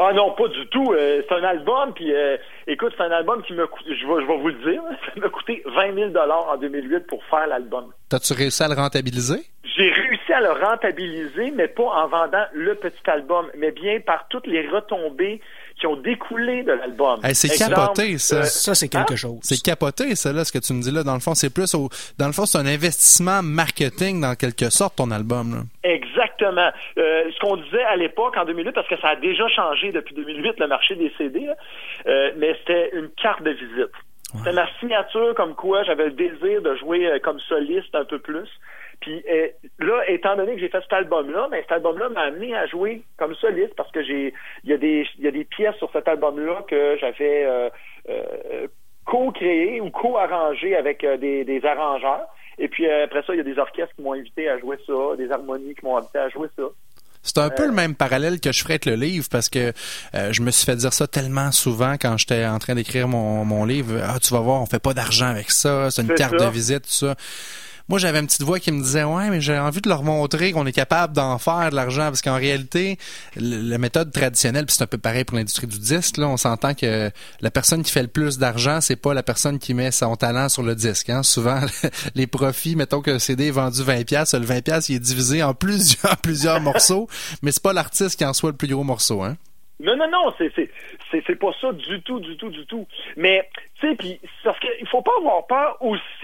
S6: Ah non, pas du tout. Euh, c'est un album, puis euh, écoute, c'est un album qui m'a coûté, je vais, je vais vous le dire, ça m'a coûté 20 000 en 2008 pour faire l'album.
S3: T'as-tu réussi à le rentabiliser?
S6: J'ai réussi à le rentabiliser, mais pas en vendant le petit album, mais bien par toutes les retombées qui ont découlé de l'album.
S3: Hey, c'est capoté, ça.
S6: euh,
S4: Ça, c'est quelque
S6: Hein?
S4: chose.
S3: C'est capoté, ça, là, ce que tu me dis là. Dans le fond, c'est plus au, dans le fond, c'est un investissement marketing, dans quelque sorte, ton album, là.
S6: Exactement. Euh, ce qu'on disait à l'époque, en 2008, parce que ça a déjà changé depuis 2008, le marché des CD, là, euh, mais c'était une carte de visite. C'était ma signature comme quoi j'avais le désir de jouer euh, comme soliste un peu plus. Puis euh, là, étant donné que j'ai fait cet album-là, mais cet album-là m'a amené à jouer comme soliste parce que j'ai il y a des il y a des pièces sur cet album-là que j'avais euh, euh, co-créées ou co-arrangées avec euh, des, des arrangeurs. Et puis euh, après ça, il y a des orchestres qui m'ont invité à jouer ça, des harmonies qui m'ont invité à jouer ça.
S3: C'est un peu le même parallèle que je ferais avec le livre parce que euh, je me suis fait dire ça tellement souvent quand j'étais en train d'écrire mon, mon livre. Ah, tu vas voir, on fait pas d'argent avec ça, c'est une carte
S6: ça.
S3: de visite, tout ça. Moi j'avais une petite voix qui me disait ouais mais j'ai envie de leur montrer qu'on est capable d'en faire de l'argent parce qu'en réalité la méthode traditionnelle puis c'est un peu pareil pour l'industrie du disque là on s'entend que la personne qui fait le plus d'argent c'est pas la personne qui met son talent sur le disque hein. souvent les profits mettons que le CD est vendu 20 pièces le 20 pièces il est divisé en plusieurs plusieurs morceaux mais c'est pas l'artiste qui en soit le plus gros morceau hein
S6: non, non, non, c'est c'est c'est pas ça du tout, du tout, du tout. Mais tu sais, puis parce qu'il faut pas avoir peur aussi.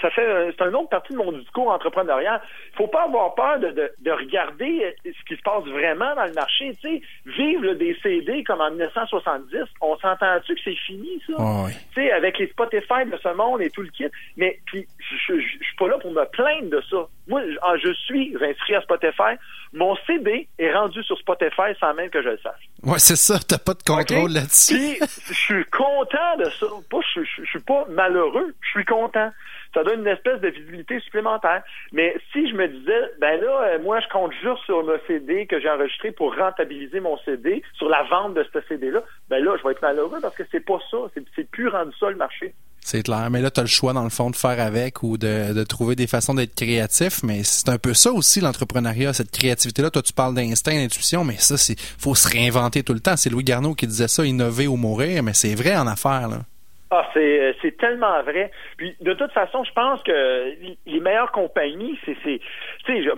S6: Ça fait c'est une autre partie de mon discours entrepreneurial. Il faut pas avoir peur de, de, de, regarder ce qui se passe vraiment dans le marché. Tu sais, vivre des CD comme en 1970, on s'entend-tu que c'est fini ça? Tu sais, avec les Spotify de ce monde et tout le kit. Mais puis je, je, suis pas là pour me plaindre de ça. Moi, je suis inscrit à Spotify. Mon CD est rendu sur Spotify sans même que je le sache.
S3: Ouais, c'est ça. T'as pas de contrôle là-dessus.
S6: je suis content de ça. je, je, suis pas malheureux. Je suis content. Ça donne une espèce de visibilité supplémentaire. Mais si je me disais, ben là, euh, moi, je compte juste sur le CD que j'ai enregistré pour rentabiliser mon CD, sur la vente de ce CD-là, ben là, je vais être malheureux parce que c'est pas ça. C'est plus rendu ça le marché.
S3: C'est clair. Mais là, tu as le choix, dans le fond, de faire avec ou de, trouver des façons d'être créatif. Mais c'est un peu ça aussi, l'entrepreneuriat, cette créativité-là. Toi, tu parles d'instinct, d'intuition, mais ça, c'est faut se réinventer tout le temps. C'est Louis Garneau qui disait ça, innover ou mourir, mais c'est vrai en affaires, là.
S6: Ah, c'est, c'est tellement vrai. Puis, de toute façon, je pense que les meilleures compagnies, c'est, c'est, tu sais, je,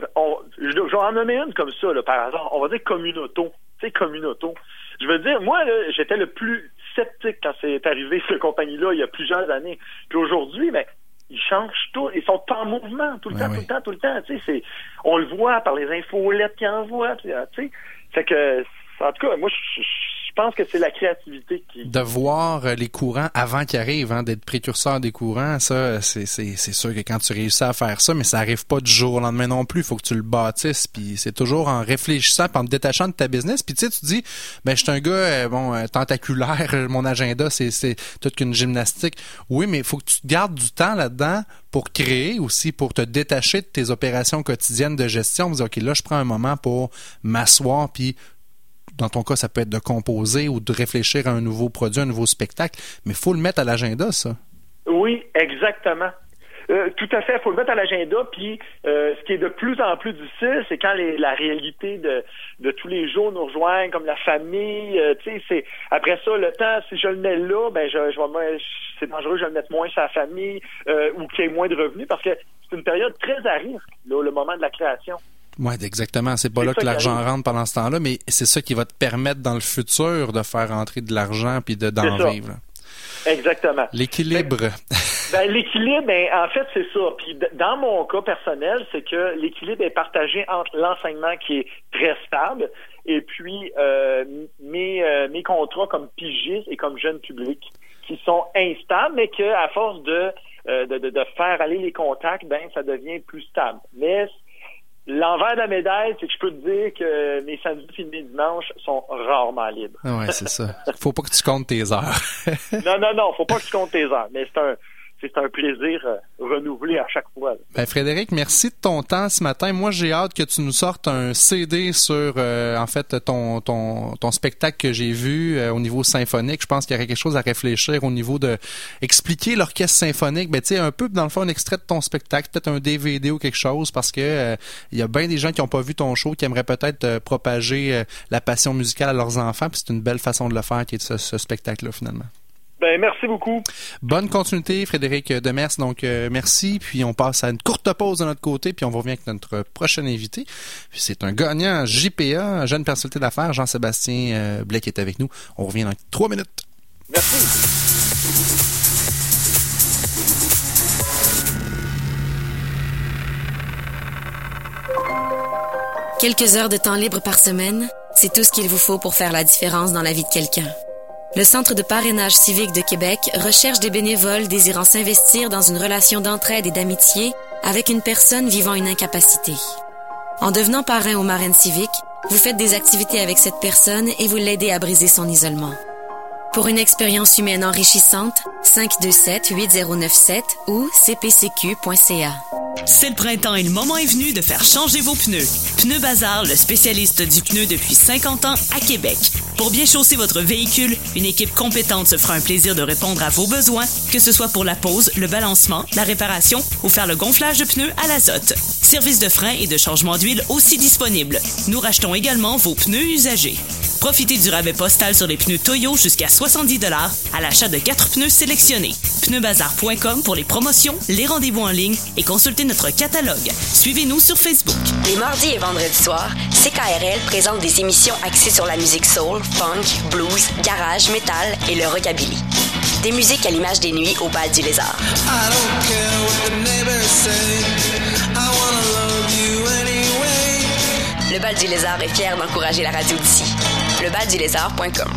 S6: je, vais en nommer une comme ça, là, par exemple. On va dire Communauto. Tu sais, Communauto. Je veux dire, moi, là, j'étais le plus sceptique quand c'est arrivé, cette compagnie-là, il y a plusieurs années. Puis aujourd'hui, ben, ils changent tout, ils sont en mouvement tout le temps, tout le temps, tout le temps. Tu sais, c'est, on le voit par les infolettes qu'ils envoient. Tu sais, c'est que, en tout cas, moi, je, je pense que c'est la créativité qui...
S3: De voir euh, les courants avant qu'ils arrivent, hein, d'être précurseur des courants, ça, c'est, sûr que quand tu réussis à faire ça, mais ça arrive pas du jour au lendemain non plus. Il faut que tu le bâtisses, puis c'est toujours en réfléchissant, puis en te détachant de ta business. Puis tu sais, tu dis, ben je suis un gars, euh, bon, euh, tentaculaire, mon agenda, c'est, toute qu'une gymnastique. Oui, mais il faut que tu gardes du temps là-dedans pour créer aussi, pour te détacher de tes opérations quotidiennes de gestion. Dire, OK, là, je prends un moment pour m'asseoir, puis dans ton cas, ça peut être de composer ou de réfléchir à un nouveau produit, un nouveau spectacle, mais il faut le mettre à l'agenda, ça.
S6: Oui, exactement. Euh, tout à fait, il faut le mettre à l'agenda. Puis, euh, ce qui est de plus en plus difficile, c'est quand les, la réalité de, de tous les jours nous rejoignent, comme la famille. Euh, tu sais, c'est après ça le temps. Si je le mets là, ben je, c'est dangereux, je vais le mettre moins sur la famille ou qu'il y ait moins de revenus parce que c'est une période très à risque, là, le moment de la création.
S3: Oui, exactement. C'est pas là que l'argent rentre pendant ce temps-là, mais c'est ça qui va te permettre dans le futur de faire rentrer de l'argent puis de d'en vivre.
S6: Exactement.
S3: L'équilibre.
S6: Ben, ben, l'équilibre, ben, en fait, c'est ça. Puis dans mon cas personnel, c'est que l'équilibre est partagé entre l'enseignement qui est très stable et puis euh, mes, euh, mes contrats comme pigiste et comme jeune public qui sont instables, mais que à force de, euh, de, de, de, faire aller les contacts, ben ça devient plus stable. Mais L'envers de la médaille, c'est que je peux te dire que mes samedis et mes dimanches sont rarement libres.
S3: Ouais, c'est ça. Faut pas que tu comptes tes heures.
S6: non, non, non, faut pas que tu comptes tes heures. Mais c'est un, c'est un plaisir euh, renouvelé à chaque fois.
S3: Ben, Frédéric, merci de ton temps ce matin. Moi, j'ai hâte que tu nous sortes un CD sur, euh, en fait, ton, ton, ton spectacle que j'ai vu euh, au niveau symphonique. Je pense qu'il y aurait quelque chose à réfléchir au niveau de expliquer l'orchestre symphonique. Ben, tu sais, un peu, dans le fond, un extrait de ton spectacle, peut-être un DVD ou quelque chose, parce que il y a bien des gens qui n'ont pas vu ton show, qui aimeraient peut-être propager la passion musicale à leurs enfants. Puis c'est une belle façon de le faire, qui est ce spectacle-là, finalement.
S6: Ben, merci beaucoup.
S3: Bonne continuité, Frédéric Demers. Donc, euh, merci. Puis, on passe à une courte pause de notre côté, puis on revient avec notre prochain invité. Puis, c'est un gagnant JPA, jeune personnalité d'affaires, Jean-Sébastien euh, Blais, qui est avec nous. On revient dans trois minutes.
S6: Merci.
S2: Quelques heures de temps libre par semaine, c'est tout ce qu'il vous faut pour faire la différence dans la vie de quelqu'un. Le Centre de parrainage civique de Québec recherche des bénévoles désirant s'investir dans une relation d'entraide et d'amitié avec une personne vivant une incapacité. En devenant parrain ou marraine civique, vous faites des activités avec cette personne et vous l'aidez à briser son isolement. Pour une expérience humaine enrichissante, 527-8097 ou cpcq.ca.
S7: C'est le printemps et le moment est venu de faire changer vos pneus. Pneu Bazar, le spécialiste du pneu depuis 50 ans à Québec. Pour bien chausser votre véhicule, une équipe compétente se fera un plaisir de répondre à vos besoins, que ce soit pour la pose, le balancement, la réparation ou faire le gonflage de pneus à l'azote. Service de frein et de changement d'huile aussi disponible. Nous rachetons également vos pneus usagés. Profitez du rabais postal sur les pneus Toyo jusqu'à 70 à l'achat de 4 pneus sélectionnés. Pneubazar.com pour les promotions, les rendez-vous en ligne et consultez notre catalogue. Suivez-nous sur Facebook.
S8: Les mardis et vendredis soirs, CKRL présente des émissions axées sur la musique soul, funk, blues, garage, metal et le rockabilly. Des musiques à l'image des nuits au bal du lézard. Le bal du lézard est fier d'encourager la radio d'ici. Lebaldulézard.com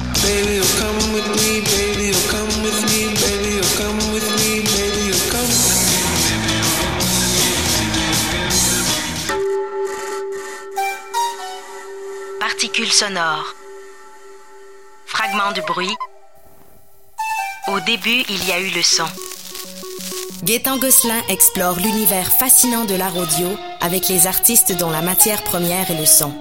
S2: Particules sonores. Fragments de bruit. Au début, il y a eu le son.
S8: Gaétan Gosselin explore l'univers fascinant de l'art audio avec les artistes dont la matière première est le son.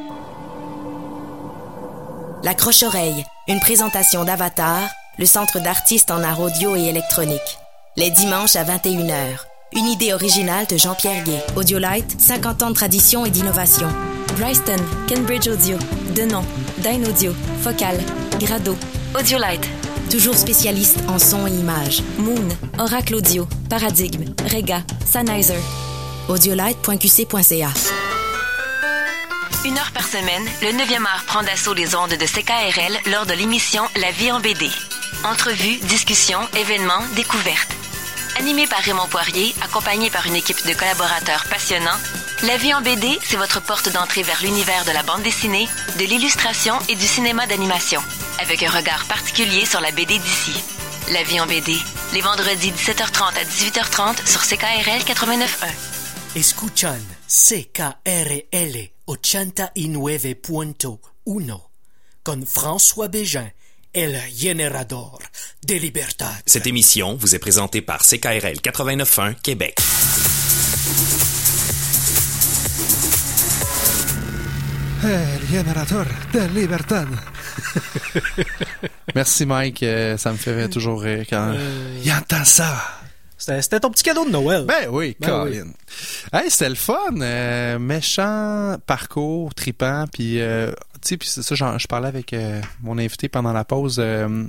S8: La Croche-Oreille, une présentation d'Avatar, le centre d'artistes en art audio et électronique. Les dimanches à 21h. Une idée originale de Jean-Pierre Gay. Audiolight, 50 ans de tradition et d'innovation. Bryston, Cambridge Audio, Denon, Dyn Audio, Focal, Grado. Audiolight, toujours spécialiste en son et image. Moon, Oracle Audio, Paradigme, Rega, Sennheiser. Audiolight.qc.ca
S2: Une heure par semaine, le 9e art prend d'assaut les ondes de CKRL lors de l'émission La vie en BD. Entrevues, discussions, événements, découvertes. Animé par Raymond Poirier, accompagné par une équipe de collaborateurs passionnants, La vie en BD, c'est votre porte d'entrée vers l'univers de la bande dessinée, de l'illustration et du cinéma d'animation, avec un regard particulier sur la BD d'ici. La vie en BD, les vendredis 17h30 à 18h30 sur CKRL 89.1.
S4: Escuchan CKRL 89.1 con François Bégin, el generador de libertad.
S1: Cette émission vous est présentée par CKRL 89.1 Québec.
S3: El générateur de libertad. Merci Mike, euh, ça me fait toujours rire quand il entend ça.
S4: C'était ton petit cadeau de Noël.
S3: Ben oui,
S4: Ben
S3: Colin. Hey, c'était le fun. euh, méchant parcours, tripant. Puis, euh, tu sais, puis c'est ça, je parlais avec euh, mon invité pendant la pause. euh,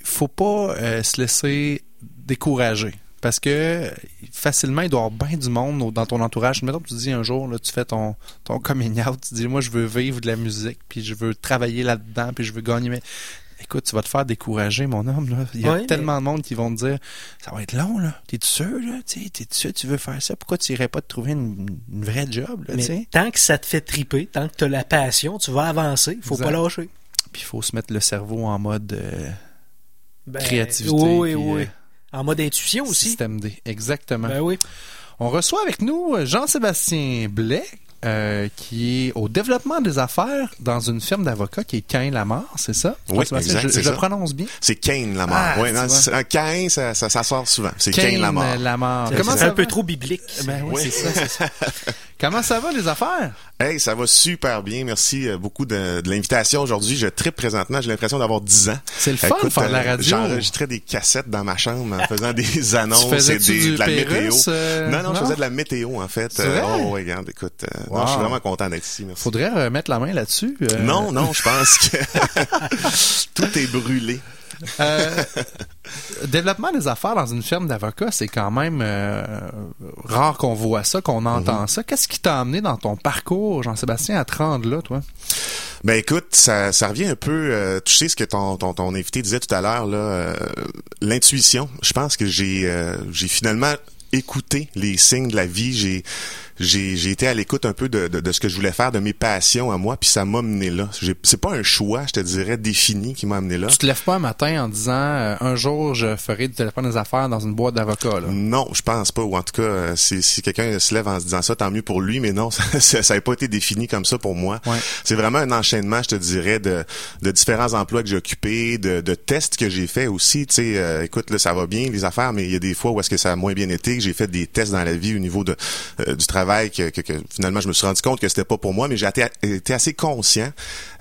S3: Il faut pas euh, se laisser décourager. Parce que facilement, il doit y avoir bien du monde dans ton entourage. Mettons que tu dis un jour, là, tu fais ton, ton coming out, tu dis, moi, je veux vivre de la musique, puis je veux travailler là-dedans, puis je veux gagner. Mais écoute, tu vas te faire décourager, mon homme. Là. Il y a
S4: Ouais,
S3: tellement de monde qui vont te dire, ça va être long, là. T'es-tu sûr, là? T'es-tu sûr tu veux faire ça? Pourquoi tu irais pas te trouver une, une vraie job, là,
S4: Mais tant que ça te fait triper, tant que tu as la passion, tu vas avancer. faut
S3: Exact.
S4: pas lâcher.
S3: Puis il faut se mettre le cerveau en mode euh,
S4: Ben,
S3: créativité.
S4: Oui, oui.
S3: euh,
S4: En mode intuition aussi.
S3: Système D. Exactement.
S4: Ben oui.
S3: On reçoit avec nous Jean-Sébastien Blais, euh, qui est au développement des affaires dans une firme d'avocats qui est Cain Lamar, c'est ça?
S9: Oui, exact,
S3: je,
S9: c'est
S3: je le prononce bien?
S9: C'est Kane Lamar.
S3: Ah,
S9: non, c'est- un Cain, ça, ça, ça sort souvent. C'est
S3: Cain
S9: Kane Lamar.
S3: Lamar.
S4: C'est
S3: Comment
S4: un peu trop biblique.
S3: Ben oui,
S9: Oui.
S3: c'est ça. Comment ça va les affaires?
S9: Hey, ça va super bien. Merci euh, beaucoup de, de l'invitation aujourd'hui. Je tripe présentement. J'ai l'impression d'avoir 10 ans.
S3: C'est le fun de faire de la
S9: euh,
S3: radio.
S9: J'enregistrais des cassettes dans ma chambre en faisant des annonces et des,
S3: du
S9: de la météo.
S3: Euh,
S9: non, non, je faisais de la météo en fait.
S3: Vrai?
S9: oh, regarde, écoute, non, je suis vraiment content d'être ici. Merci.
S3: Faudrait remettre la main là-dessus. euh,
S9: Non, non, je pense que tout est brûlé.
S3: Euh, développement des affaires dans une firme d'avocats, c'est quand même euh, rare qu'on voit ça, qu'on entend
S9: Mhm.
S3: ça. Qu'est-ce qui t'a amené dans ton parcours, Jean-Sébastien, à te rendre là, toi?
S9: Ben écoute, ça, ça revient un peu, euh, tu sais ce que ton, ton, ton invité disait tout à l'heure, là, l'intuition. Je pense que j'ai j'ai finalement écouté les signes de la vie. J'ai j'ai j'ai été à l'écoute un peu de, de, de ce que je voulais faire, de mes passions à moi, puis ça m'a mené là. C'est pas un choix, je te dirais, défini qui m'a amené là.
S3: Tu te lèves pas un matin en disant euh, un jour je ferai du téléphone des affaires dans une boîte d'avocats.
S9: Non, je pense pas. Ou en tout cas, euh, si, si quelqu'un se lève en se disant ça, tant mieux pour lui. Mais non, ça, ça, ça a pas été défini comme ça pour moi.
S3: Ouais.
S9: C'est vraiment un enchaînement, je te dirais, de, de différents emplois que j'ai occupés, de, de tests que j'ai fait aussi. Tu sais, euh, écoute, là, ça va bien les affaires, mais il y a des fois où est-ce que ça a moins bien été. que J'ai fait des tests dans la vie au niveau de euh, du travail que, que, que finalement je me suis rendu compte que c'était pas pour moi. Mais j'ai été, été assez conscient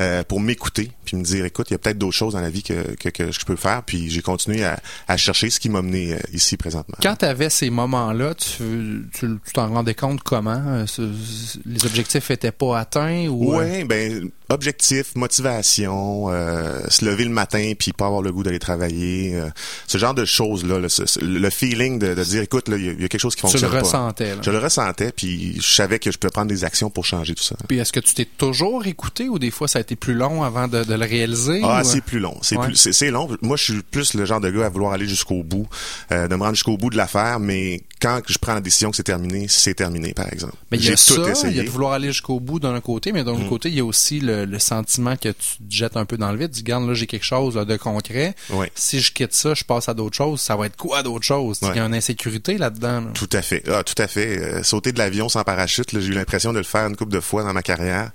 S9: euh, pour m'écouter puis me dire, écoute, il y a peut-être d'autres choses dans la vie que, que, que je peux faire. Puis j'ai continué à, à chercher ce qui m'a mené euh, ici présentement.
S3: Quand tu avais ces moments-là, tu tu tu t'en rendais compte comment? Euh, les objectifs étaient pas atteints ou
S9: Ouais, ben objectif, motivation, euh, se lever le matin puis pas avoir le goût d'aller travailler, euh, ce genre de choses là, le, le feeling de, de dire écoute il y, a- il y a quelque chose qui
S3: tu
S9: fonctionne
S3: le
S9: pas.
S3: ressentais là.
S9: Je le ressentais puis je savais que je pouvais prendre des actions pour changer tout ça.
S3: Puis est-ce que tu t'es toujours écouté ou des fois ça a été plus long avant de, de le réaliser
S9: Ah,
S3: ou,
S9: c'est plus long. C'est
S3: Ouais.
S9: plus, c'est long. Moi, je suis plus le genre de gars à vouloir aller jusqu'au bout, euh, de me rendre jusqu'au bout de l'affaire. Mais quand je prends la décision que c'est terminé, c'est terminé, par exemple.
S3: Mais il y a
S9: tout
S3: ça, il y a.
S9: Mm.
S3: de vouloir aller jusqu'au bout d'un côté, mais d'un autre côté, il y a aussi le, le sentiment que tu te jettes un peu dans le vide. Tu dis, regarde, là, j'ai quelque chose là, de concret.
S9: Ouais.
S3: Si je quitte ça, je passe à d'autres choses. Ça va être quoi d'autres choses? Il y a une insécurité là-dedans. là.
S9: Tout à fait. Ah, tout à fait. Euh, sauter de l'avion sans parachute, j'ai eu l'impression de le faire une couple de fois dans ma carrière.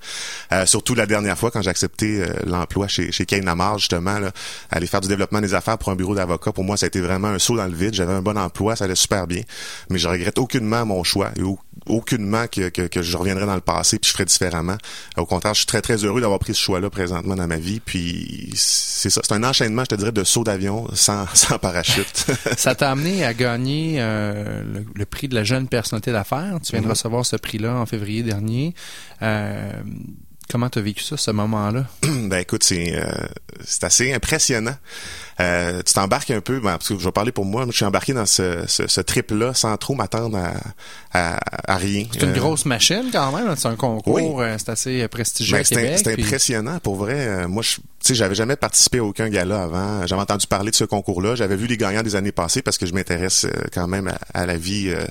S9: Euh, surtout la dernière fois quand j'ai accepté euh, l'emploi chez, chez Kane Lamar, justement, là, aller faire du développement des affaires pour un bureau d'avocat. Pour moi, ça a été vraiment un saut dans le vide. J'avais un bon emploi, ça allait super bien. Mais je regrette aucunement mon choix et au- aucunement que, que, que je reviendrai dans le passé puis je ferais différemment. Au contraire, je suis très, très heureux d'avoir pris ce choix-là présentement dans ma vie. Puis c'est ça. C'est un enchaînement, je te dirais, de saut d'avion sans, sans parachute.
S3: Ça t'a amené à gagner euh, le, le prix de la jeune personnalité d'affaires. Tu viens de
S9: Mhm.
S3: recevoir ce prix-là en février dernier. Euh, comment t'as vécu ça, ce moment-là?
S9: ben écoute, c'est euh, c'est assez impressionnant. Euh, tu t'embarques un peu, ben, parce que je vais parler pour moi, je suis embarqué dans ce, ce, ce trip-là sans trop m'attendre à, à, à rien.
S3: C'est une
S9: Euh,
S3: grosse machine quand même. C'est un concours.
S9: Oui.
S3: euh, C'est assez prestigieux
S9: ben, c'est
S3: puis-
S9: impressionnant pour vrai. Euh, moi, je, tu sais, j'avais jamais participé à aucun gala avant. J'avais entendu parler de ce concours-là. J'avais vu les gagnants des années passées parce que je m'intéresse quand même à, à la vie, euh,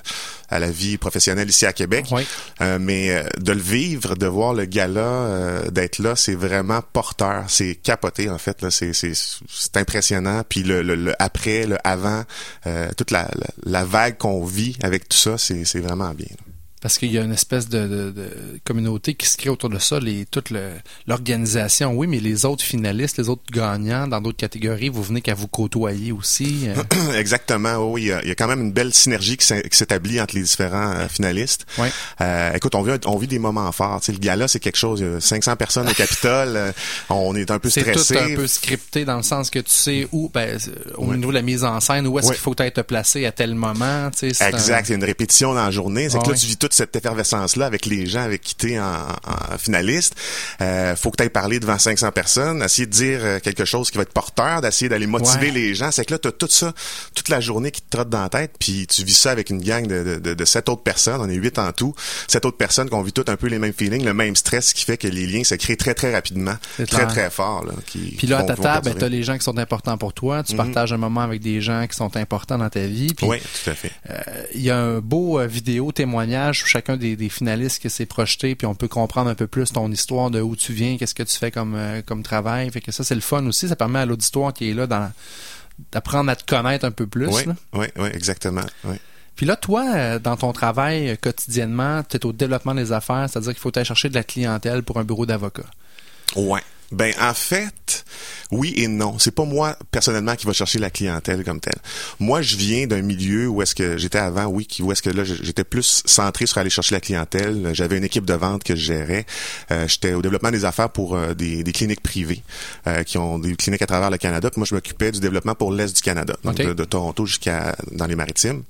S9: à la vie professionnelle ici à Québec.
S3: Oui.
S9: Euh, mais de le vivre, de voir le gala, euh, d'être là, c'est vraiment porteur. C'est capoté en fait. C'est c'est Puis le, le, après, le avant, euh, toute la, la, la vague qu'on vit avec tout ça, c'est c'est vraiment bien.
S3: Parce qu'il y a une espèce de, de- de communauté qui se crée autour de ça, les, toute le- l'organisation, oui, mais les autres finalistes, les autres gagnants dans d'autres catégories, vous venez qu'à vous côtoyer aussi. euh.
S9: Exactement. Oui, il y, a, il y a quand même une belle synergie qui s'établit entre les différents euh, finalistes.
S3: Ouais.
S9: Euh, écoute, on vit, on vit des moments forts. Tu sais, le gala, c'est quelque chose. Il y a 500 personnes au Capitole. on est un peu
S3: C'est
S9: stressé.
S3: tout un peu scripté dans le sens que tu sais où, ben, c'est- au niveau de la mise en scène, où est-ce qu'il faut être placé à tel moment. tu sais, c'est un-
S9: Exact, il y a une répétition dans la journée. C'est
S3: Ah
S9: que là,
S3: oui.
S9: tu vis toute cette effervescence-là avec les gens avec qui t'es en, en finaliste. Euh, faut que tu ailles parler devant 500 personnes, essayer de dire euh, quelque chose qui va être porteur, d'essayer d'aller motiver
S3: Ouais.
S9: les gens. C'est que là, tu as tout ça, toute la journée qui te trotte dans la tête, puis tu vis ça avec une gang de, de, de, de sept autres personnes. On est huit en tout. Sept autres personnes qui ont vu tout un peu les mêmes feelings, le même stress qui fait que les liens se créent très, très rapidement. Très,
S3: clair.
S9: très fort. Là, qui,
S3: Puis là, à ta table, ben,
S9: perdurer.
S3: t'as les gens qui sont importants pour toi. Tu
S9: Mhm.
S3: partages un moment avec des gens qui sont importants dans ta vie. Puis
S9: Oui, tout à fait.
S3: euh, il y a un beau euh, vidéo témoignage chacun des, des finalistes qui s'est projeté, puis on peut comprendre un peu plus ton histoire, de où tu viens, qu'est-ce que tu fais comme, euh, comme travail. Fait que ça, c'est le fun aussi. Ça permet à l'auditoire qui est là dans d'apprendre à te connaître un peu plus.
S9: Oui,
S3: là.
S9: oui, oui, exactement. Oui.
S3: Puis là, toi, euh, dans ton travail euh, quotidiennement, tu es au développement des affaires, c'est-à-dire qu'il faut aller chercher de la clientèle pour un bureau d'avocat.
S9: Ouais. Ben en fait, oui et non. C'est pas moi personnellement qui va chercher la clientèle comme telle. Moi, je viens d'un milieu où est-ce que j'étais avant, oui, qui- où est-ce que là j'étais plus centré sur aller chercher la clientèle. J'avais une équipe de vente que je gérais. Euh, j'étais au développement des affaires pour euh, des, des cliniques privées euh, qui ont des cliniques à travers le Canada. Puis moi, je m'occupais du développement pour l'est du Canada, donc
S3: Ok.
S9: de, de Toronto jusqu'à dans les Maritimes.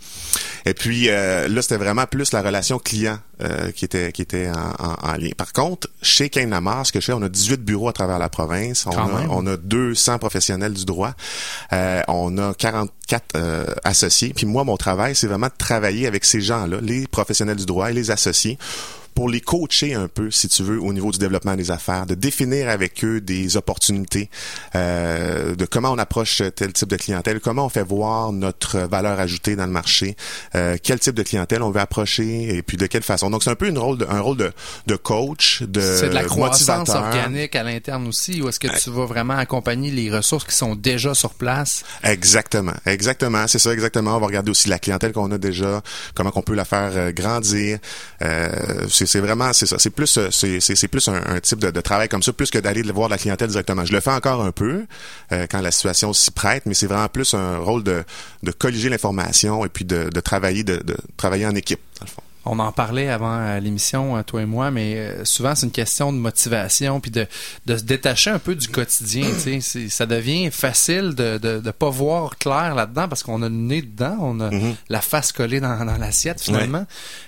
S9: Et puis euh, là, c'était vraiment plus la relation client euh, qui était qui était en, en- en lien. Par contre, chez Kane Lamar, ce que je fais, on a 18 bureaux à travers la province. On, a, on a 200 professionnels du droit. Euh, on a 44 euh, associés. Puis moi, mon travail, c'est vraiment de travailler avec ces gens-là, les professionnels du droit et les associés pour les coacher un peu, si tu veux, au niveau du développement des affaires, de définir avec eux des opportunités, euh, de comment on approche tel type de clientèle, comment on fait voir notre valeur ajoutée dans le marché, euh, quel type de clientèle on veut approcher et puis de quelle façon. Donc c'est un peu une rôle de, un rôle de, de coach, de
S3: C'est de la croissance organique à l'interne aussi, ou est-ce que tu vas vraiment accompagner les ressources qui sont déjà sur place?
S9: Exactement, exactement, c'est ça exactement. On va regarder aussi la clientèle qu'on a déjà, comment qu'on peut la faire euh, grandir. Euh, c'est c'est vraiment c'est ça, c'est plus euh, c'est plus un, type de, travail comme ça, plus que d'aller voir la clientèle directement. Je le fais encore un peu euh, quand la situation s'y prête, mais c'est vraiment plus un rôle de de colliger l'information et puis de, de travailler de, de travailler en équipe dans le fond.
S3: On en parlait avant euh, l'émission, euh, toi et moi, mais euh, souvent c'est une question de motivation puis de, de se détacher un peu du quotidien. tu sais. C'est- ça devient facile de, de, de pas voir clair là-dedans parce qu'on a le nez dedans, on a
S9: Mhm.
S3: la face collée dans, dans l'assiette finalement.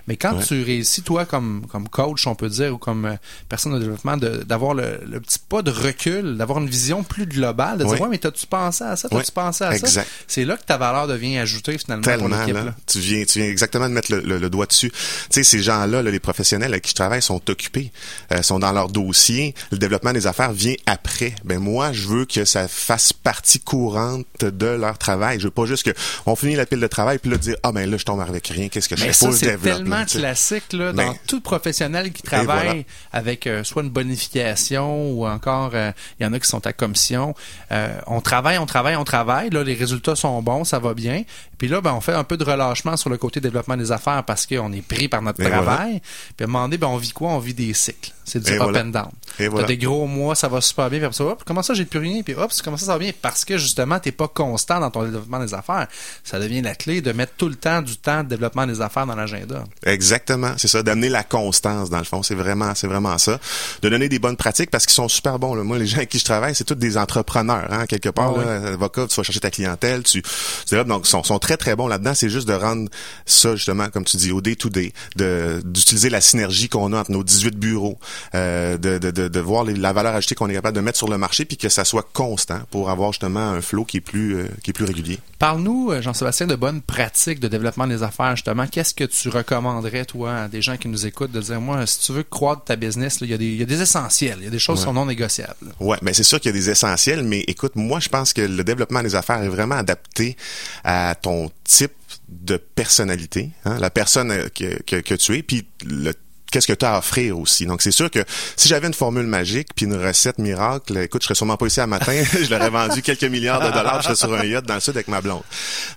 S3: Mais quand
S9: Ouais.
S3: tu réussis, toi, comme, comme coach, on peut dire, ou comme personne de développement, d'avoir le, le petit pas de recul, d'avoir une vision plus globale, de dire
S9: Ouais.
S3: ouais, mais t'as-tu pensé à ça, t'as-tu pensé à ça?
S9: Exact.
S3: C'est là que ta valeur devient ajoutée finalement pour
S9: Tellement,
S3: l'équipe.
S9: là.
S3: là.
S9: Tu viens, tu viens exactement de mettre le, le- le doigt dessus. Sais, ces gens-là, là, les professionnels avec qui je travaille, sont occupés, euh, sont dans leur dossier. Le développement des affaires vient après. Ben moi, je veux que ça fasse partie courante de leur travail. Je veux pas juste que on finit la pile de travail puis là dire ah ben là je tombe avec rien. Qu'est-ce que je
S3: Mais
S9: fais
S3: ça, c'est tellement classique là,
S9: Ben,
S3: dans tout professionnel qui travaille
S9: voilà.
S3: avec euh, soit une bonification ou encore, euh, il y en a qui sont à commission. Euh, on travaille, on travaille, on travaille. Là, les résultats sont bons, ça va bien. Puis là, ben, on fait un peu de relâchement sur le côté développement des affaires parce qu'on est pris par notre
S9: Et
S3: travail. Puis à un moment donné, ben, on vit quoi? On vit des cycles. C'est du
S9: Et
S3: up
S9: voilà.
S3: and down.
S9: Et
S3: T'as
S9: voilà.
S3: des gros mois, ça va super bien. Puis ça, hop, comment ça, j'ai plus rien? Puis hop, comment ça, ça va bien? Parce que justement, t'es pas constant dans ton développement des affaires. Ça devient la clé de mettre tout le temps du temps de développement des affaires dans l'agenda.
S9: Exactement, c'est ça, d'amener la constance dans le fond, c'est vraiment, c'est vraiment ça, de donner des bonnes pratiques parce qu'ils sont super bons. Là. Moi, les gens avec qui je travaille, c'est tous des entrepreneurs, hein, quelque part.
S3: Ah
S9: là, avocat, tu vas chercher ta clientèle, tu, tu développes. donc ils sont, sont très très bons là-dedans. C'est juste de rendre ça justement, comme tu dis, au day to day, de d'utiliser la synergie qu'on a entre nos 18 bureaux, euh, de, de, de, de voir les- la valeur ajoutée qu'on est capable de mettre sur le marché, puis que ça soit constant pour avoir justement un flow qui est plus euh, qui est plus régulier.
S3: Parle-nous, euh, Jean-Sébastien, de bonnes pratiques de développement des affaires, justement. Qu'est-ce que tu recommanderais, toi, à des gens qui nous écoutent, de dire, moi, si tu veux croître ta business, il y, a des- il y a des essentiels, il y a des choses qui sont non négociables.
S9: Ouais, mais c'est sûr qu'il y a des essentiels, mais écoute, moi je pense que le développement des affaires est vraiment adapté à ton type de personnalité, hein, la personne euh, que, que, que tu es, puis le qu'est-ce que tu as à offrir aussi? Donc c'est sûr que si j'avais une formule magique puis une recette miracle, écoute, je serais sûrement pas ici à matin, je l'aurais vendu quelques milliards de dollars, je serais sur un yacht dans le sud avec ma blonde.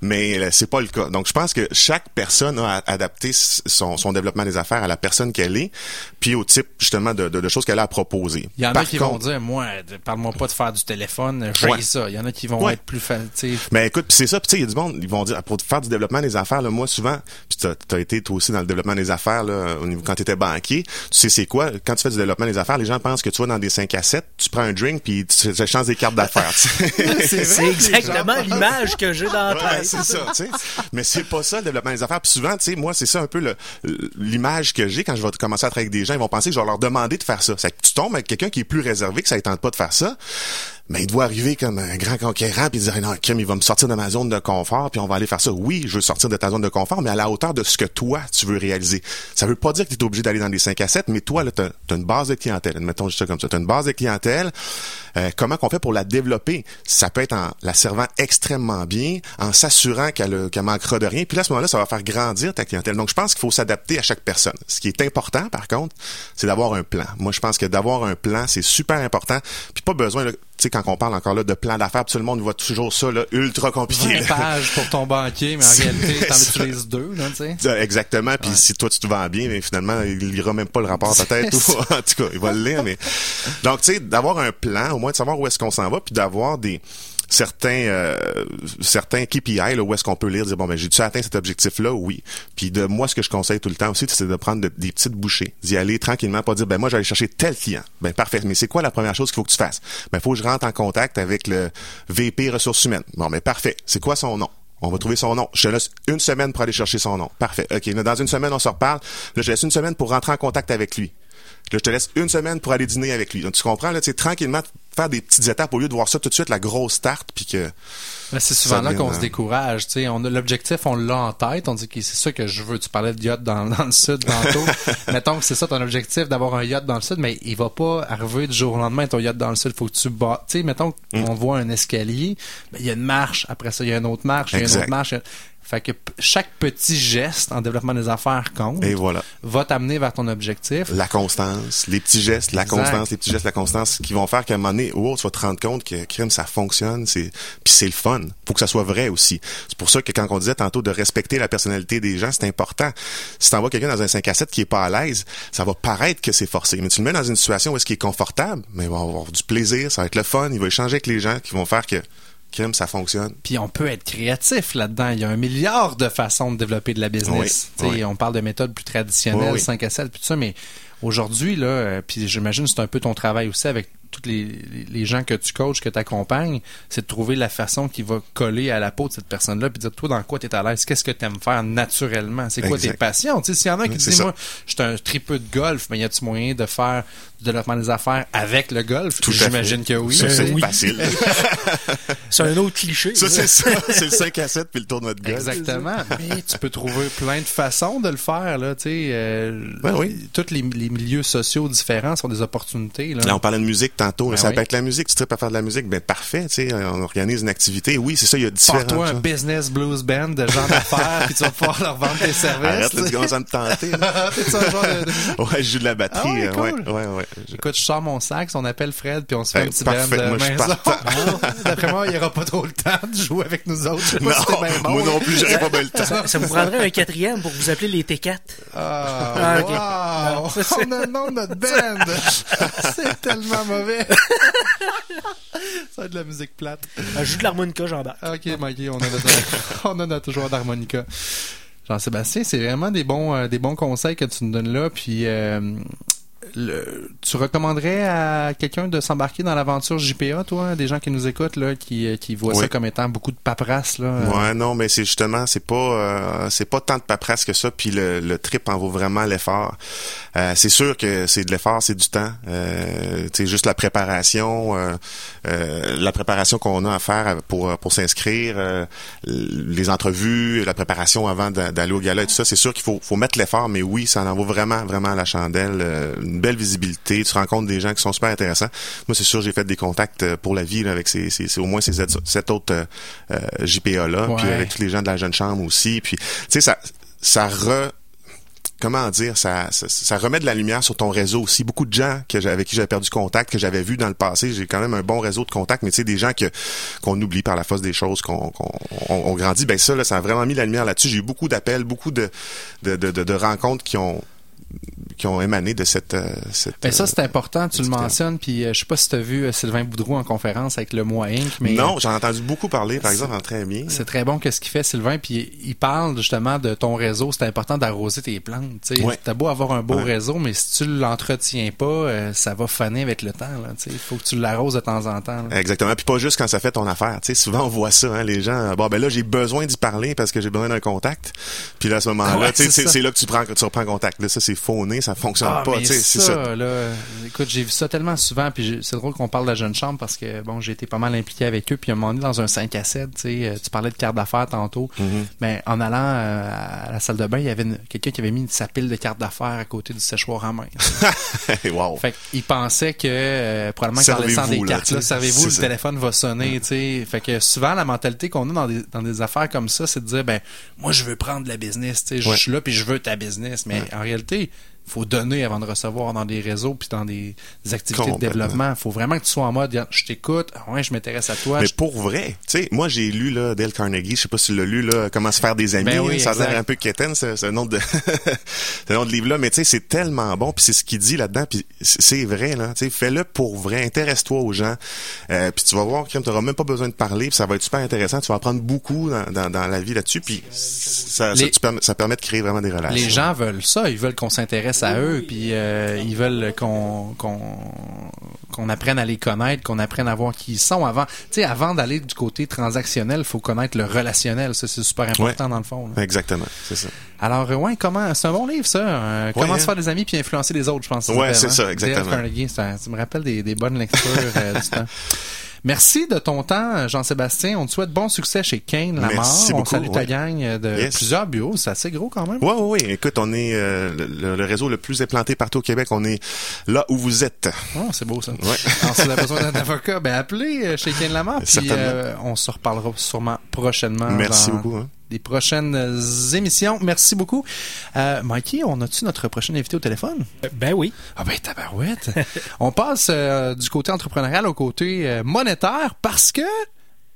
S9: Mais euh, c'est pas le cas. Donc je pense que chaque personne a adapté son, son développement des affaires à la personne qu'elle est, puis au type justement de, de, de choses qu'elle a à proposer.
S3: Il y en
S9: Par
S3: a qui vont dire, moi, parle-moi pas de faire du téléphone, j'ai
S9: Ouais.
S3: ça. Il y en a qui vont
S9: Ouais.
S3: être plus fa- tu sais,
S9: Mais écoute, pis c'est ça, puis tu sais, il y a du monde, ils vont dire, pour faire du développement des affaires, là, moi, souvent, puis t'as as été toi aussi dans le développement des affaires, là, au niveau, quand tu étais banquier, tu sais c'est quoi, quand tu fais du développement des affaires, les gens pensent que tu vas dans des 5 à 7, tu prends un drink, puis tu échanges des cartes d'affaires.
S4: C'est exactement l'image que j'ai dans la
S9: Ouais,
S4: tête.
S9: c'est ça, tu sais. Mais c'est pas ça le développement des affaires. Puis souvent, tu sais, moi, c'est ça un peu l'image que j'ai quand je vais commencer à travailler avec des gens. Ils vont penser que je vais leur demander de faire ça. C'est que tu tombes avec quelqu'un qui est plus réservé, que ça ne tente pas de faire ça. Mais il doit arriver comme un grand conquérant puis dire non, Kim, il va me sortir de ma zone de confort puis on va aller faire ça. Oui, je veux sortir de ta zone de confort, mais à la hauteur de ce que toi tu veux réaliser. Ça veut pas dire que tu es obligé d'aller dans des 5 à 7, mais toi là, tu as, une base de clientèle. Mettons juste ça comme ça. Tu as une base de clientèle. Euh, comment qu'on fait pour la développer? Ça peut être en la servant extrêmement bien, en s'assurant qu'elle euh, qu'elle manquera de rien. Puis là, à ce moment-là, ça va faire grandir ta clientèle. Donc, je pense qu'il faut s'adapter à chaque personne. Ce qui est important, par contre, c'est d'avoir un plan. Moi, je pense que d'avoir un plan, c'est super important. Puis pas besoin, tu sais, quand on parle encore là de plan d'affaires, tout le monde voit toujours ça là, ultra compliqué.
S3: une page pour ton banquier, mais en réalité, t'en utilises deux, là, tu sais.
S9: Exactement. Puis si toi tu te vends bien, mais finalement il lira même pas le rapport peut-être. Ou- en tout cas, il va le lire. Mais donc tu sais, d'avoir un plan, de savoir où est-ce qu'on s'en va, puis d'avoir des certains euh, certains KPI là, où est-ce qu'on peut lire dire bon ben j'ai tu atteint cet objectif là oui puis de moi ce que je conseille tout le temps aussi c'est de prendre de- des petites bouchées d'y aller tranquillement pas dire ben moi j'allais chercher tel client ben parfait mais c'est quoi la première chose qu'il faut que tu fasses? Ben faut que je rentre en contact avec le VP ressources humaines bon ben parfait c'est quoi son nom? On va trouver son nom. Je te laisse une semaine pour aller chercher son nom. Parfait. OK. Dans une semaine, on se reparle. Là, je laisse une semaine pour rentrer en contact avec lui. Là, je te laisse une semaine pour aller dîner avec lui. Donc, tu comprends, là, tranquillement, faire des petites étapes au lieu de voir ça tout de suite la grosse start puis que
S3: Mais c'est souvent là qu'on se décourage. Tu sais, on a l'objectif, on l'a en tête. On dit que c'est ça que je veux. Tu parlais de yacht dans, dans le sud tantôt. Mettons que c'est ça ton objectif d'avoir un yacht dans le sud, mais il va pas arriver du jour au lendemain ton yacht dans le sud. Faut que tu bats. Tu sais, mettons
S9: Mm.
S3: qu'on voit un escalier, ben, il y a une marche. Après ça, il y a une autre marche. Il y a une autre marche. Fait que chaque petit geste en développement des affaires compte.
S9: et voilà
S3: Va t'amener vers ton objectif.
S9: la constance, les petits gestes, la constance, les petits gestes, la constance qui vont faire qu'à un moment donné, oh, tu vas te rendre compte que crime ça fonctionne, c'est puis c'est le fun. Faut que ça soit vrai aussi. C'est pour ça que quand on disait tantôt de respecter la personnalité des gens, c'est important. Si t'envoies quelqu'un dans un 5 à 7 qui est pas à l'aise, ça va paraître que c'est forcé. Mais tu le mets dans une situation où est-ce qu'il est confortable, mais il va avoir du plaisir, ça va être le fun, il va échanger avec les gens qui vont faire que crime ça fonctionne.
S3: Puis on peut être créatif là-dedans. Il y a un milliard de façons de développer de la business.
S9: Oui, oui.
S3: On parle de méthodes plus traditionnelles,
S9: Oui, oui.
S3: 5 à 7, puis tout ça, mais aujourd'hui, là, euh, puis j'imagine que c'est un peu ton travail aussi avec tous les, les- les gens que tu coaches, que tu accompagnes, c'est de trouver la façon qui va coller à la peau de cette personne-là, puis dire, toi, dans quoi tu es à l'aise? Qu'est-ce que tu aimes faire naturellement? C'est quoi
S9: Exact.
S3: tes passions? Tu sais, s'il y en a qui disent, moi, je suis un tripeux de golf, mais y a-tu moyen de faire du développement des affaires avec le golf? J'imagine que oui.
S9: C'est
S3: sais.
S9: facile.
S4: C'est un autre cliché.
S9: ça c'est ça, c'est le 5 à 7 puis le tournoi de golf.
S3: Exactement. Mais tu peux trouver plein de façons de le faire, là, tu sais. euh,
S9: Ben oui.
S3: Tous les, les milieux sociaux différents sont des opportunités, là.
S9: Là, on parlait de musique tantôt.
S3: Ben
S9: ça
S3: oui.
S9: peut être la musique. Tu tripes à faire de la musique. Ben, parfait. Tu sais, on organise une activité. Oui, c'est ça. Il y a différentes
S3: Pars-toi un business blues band de gens d'affaires, puis tu vas pouvoir leur vendre tes services.
S9: Arrête, là,
S3: tu
S9: commences à me tenter.
S3: de-
S9: ouais, je joue de la batterie.
S3: Ah ouais,
S9: euh, ouais, ouais, ouais. Je-
S3: Écoute, je sors mon sax, on appelle Fred, puis on se fait
S9: Hey,
S3: un petit
S9: parfait.
S3: band de
S9: Moi, je suis
S3: maison.
S9: partant.
S3: D'après moi, il n'y aura pas trop le temps de jouer avec nous autres. Je sais pas
S9: Non,
S3: si bon.
S9: moi non plus, j'aurais pas bien le temps.
S4: Ça, ça vous prendrait un quatrième pour vous appeler les T4.
S3: Ah,
S4: Ah, ok.
S3: wow.
S4: Non,
S3: On a le nom de notre band. C'est tellement mauvais. Ça va être de la musique plate.
S4: Je joue de l'harmonica, j'embarque.
S3: Ok, Mikey, on a notre, on a notre joueur d'harmonica. Jean-Sébastien, c'est vraiment des bons, euh, des bons conseils que tu nous donnes là. Puis, euh, le- tu recommanderais à quelqu'un de s'embarquer dans l'aventure JPA, toi, des gens qui nous écoutent là, qui, euh, qui voient ça comme étant beaucoup de paperasse là. euh,
S9: Ouais, non, mais c'est justement, c'est pas, euh, c'est pas tant de paperasse que ça, puis le, le trip en vaut vraiment l'effort. Euh, c'est sûr que c'est de l'effort, c'est du temps. Euh, sais, juste la préparation, euh, euh, la préparation qu'on a à faire pour pour s'inscrire, euh, les entrevues, la préparation avant d'a- d'aller au gala et tout ça. C'est sûr qu'il faut faut mettre l'effort, mais oui, ça en vaut vraiment vraiment la chandelle. Une belle visibilité, tu rencontres des gens qui sont super intéressants. Moi, c'est sûr, j'ai fait des contacts euh, pour la vie là, avec ces, ces- ces- au moins ces sept autres euh, euh, JPA là, puis avec tous les gens de la jeune chambre aussi. Puis, tu sais, ça, ça re, comment dire, ça, ça, ça remet de la lumière sur ton réseau aussi. Beaucoup de gens que avec qui j'avais perdu contact, que j'avais vu dans le passé, j'ai quand même un bon réseau de contacts, mais tu sais, des gens que qu'on oublie par la force des choses, qu'on on, on grandit. Ben ça, là, ça a vraiment mis la lumière là-dessus. J'ai eu beaucoup d'appels, beaucoup de, de, de- de rencontres qui ont qui ont émané de cette, euh, cette
S3: Ben ça
S9: euh,
S3: c'est important, tu le mentionnes, puis euh, je sais pas si tu as vu euh, Sylvain Boudreau en conférence avec le Mois Inc, mais
S9: non, j'en ai entendu beaucoup parler, par exemple, en très bien.
S3: C'est très bon qu'est-ce qu'il fait Sylvain puis il parle justement de ton réseau, c'est important d'arroser tes plantes, tu.
S9: Ouais.
S3: T'as beau avoir un beau
S9: Ouais.
S3: réseau mais si tu l'entretiens pas, euh, ça va faner avec le temps. Il faut que tu l'arroses de temps en temps. là.
S9: Exactement. Puis pas juste quand ça fait ton affaire. Souvent on voit ça, hein, les gens. Bon ben là j'ai besoin d'y parler parce que j'ai besoin d'un contact. Puis là à ce moment-là,
S3: Ouais,
S9: sais,
S3: c'est
S9: là que tu prends que tu reprends contact. Là ça c'est fauné, ça fonctionne
S3: Ah,
S9: pas. c'est
S3: ça, là, écoute, j'ai vu ça tellement souvent, puis c'est drôle qu'on parle de la jeune chambre parce que bon, j'ai été pas mal impliqué avec eux, puis à un moment donné dans un 5 à 7, tu sais, euh, tu parlais de carte d'affaires tantôt, mais en allant euh, à la salle de bain, il y avait quelqu'un qui avait mis sa pile de cartes d'affaires à côté du séchoir à main.
S9: wow.
S3: Fait qu'il pensait que euh, probablement qu'en laissant des
S9: là,
S3: cartes là, servez-vous, le
S9: ça.
S3: téléphone va sonner, tu sais. Fait que souvent la mentalité qu'on a dans des, dans des affaires comme ça, c'est de dire ben moi je veux prendre la business, tu sais,
S9: Ouais.
S3: je suis là puis je veux ta business, mais en réalité faut donner avant de recevoir dans des réseaux puis dans des, des activités de développement. Faut vraiment que tu sois en mode je t'écoute, ouais, je m'intéresse à toi.
S9: Mais
S3: je-
S9: pour vrai, tu sais, moi j'ai lu là Dale Carnegie, je sais pas si tu l'as lu là, comment se faire des amis.
S3: Ben oui,
S9: ça a l'air un peu quétaine, ce, ce nom de ce nom de livre là, mais tu sais c'est tellement bon, puis c'est ce qu'il dit là-dedans, puis c'est vrai là, tu sais, fais-le pour vrai, intéresse-toi aux gens, euh, puis tu vas voir, tu n'auras même pas besoin de parler, puis ça va être super intéressant, tu vas apprendre beaucoup dans, dans, dans la vie là-dessus, puis ça,
S3: Les-
S9: ça permet de créer vraiment des relations.
S3: les gens veulent ça, ils veulent qu'on s'intéresse à eux, puis euh, ils veulent qu'on qu'on qu'on apprenne à les connaître, qu'on apprenne à voir qui ils sont avant. Tu sais, avant d'aller du côté transactionnel, faut connaître le relationnel. Ça, c'est super important dans le fond. là.
S9: Exactement, c'est ça.
S3: Alors, euh, ouais, comment, c'est un bon livre, ça. Euh, comment
S9: hein?
S3: se faire des amis puis influencer les autres, je pense.
S9: Ouais, c'est
S3: hein.
S9: ça, exactement.
S3: Carnegie, un- ça me rappelle des, des bonnes lectures euh, du temps. Merci de ton temps, Jean-Sébastien. On te souhaite bon succès chez Kane Lamar.
S9: Merci
S3: On
S9: beaucoup,
S3: salue ta gang euh, de
S9: Yes.
S3: plusieurs bureaux. C'est assez gros quand même.
S9: Oui, oui, oui. Écoute, on est euh, le, le réseau le plus implanté partout au Québec. On est là où vous êtes.
S3: Oh, c'est beau ça.
S9: Ouais.
S3: Alors, si vous avez besoin d'un avocat, ben appelez euh, chez Kane Lamar. Puis euh, on se reparlera sûrement prochainement.
S9: Merci
S3: dans
S9: beaucoup. hein.
S3: Des prochaines euh, émissions. Merci beaucoup. Euh, Mikey, on a-tu notre prochain invité au téléphone?
S4: Ben oui.
S3: Ah ben tabarouette. on passe euh, du côté entrepreneurial au côté euh, monétaire parce que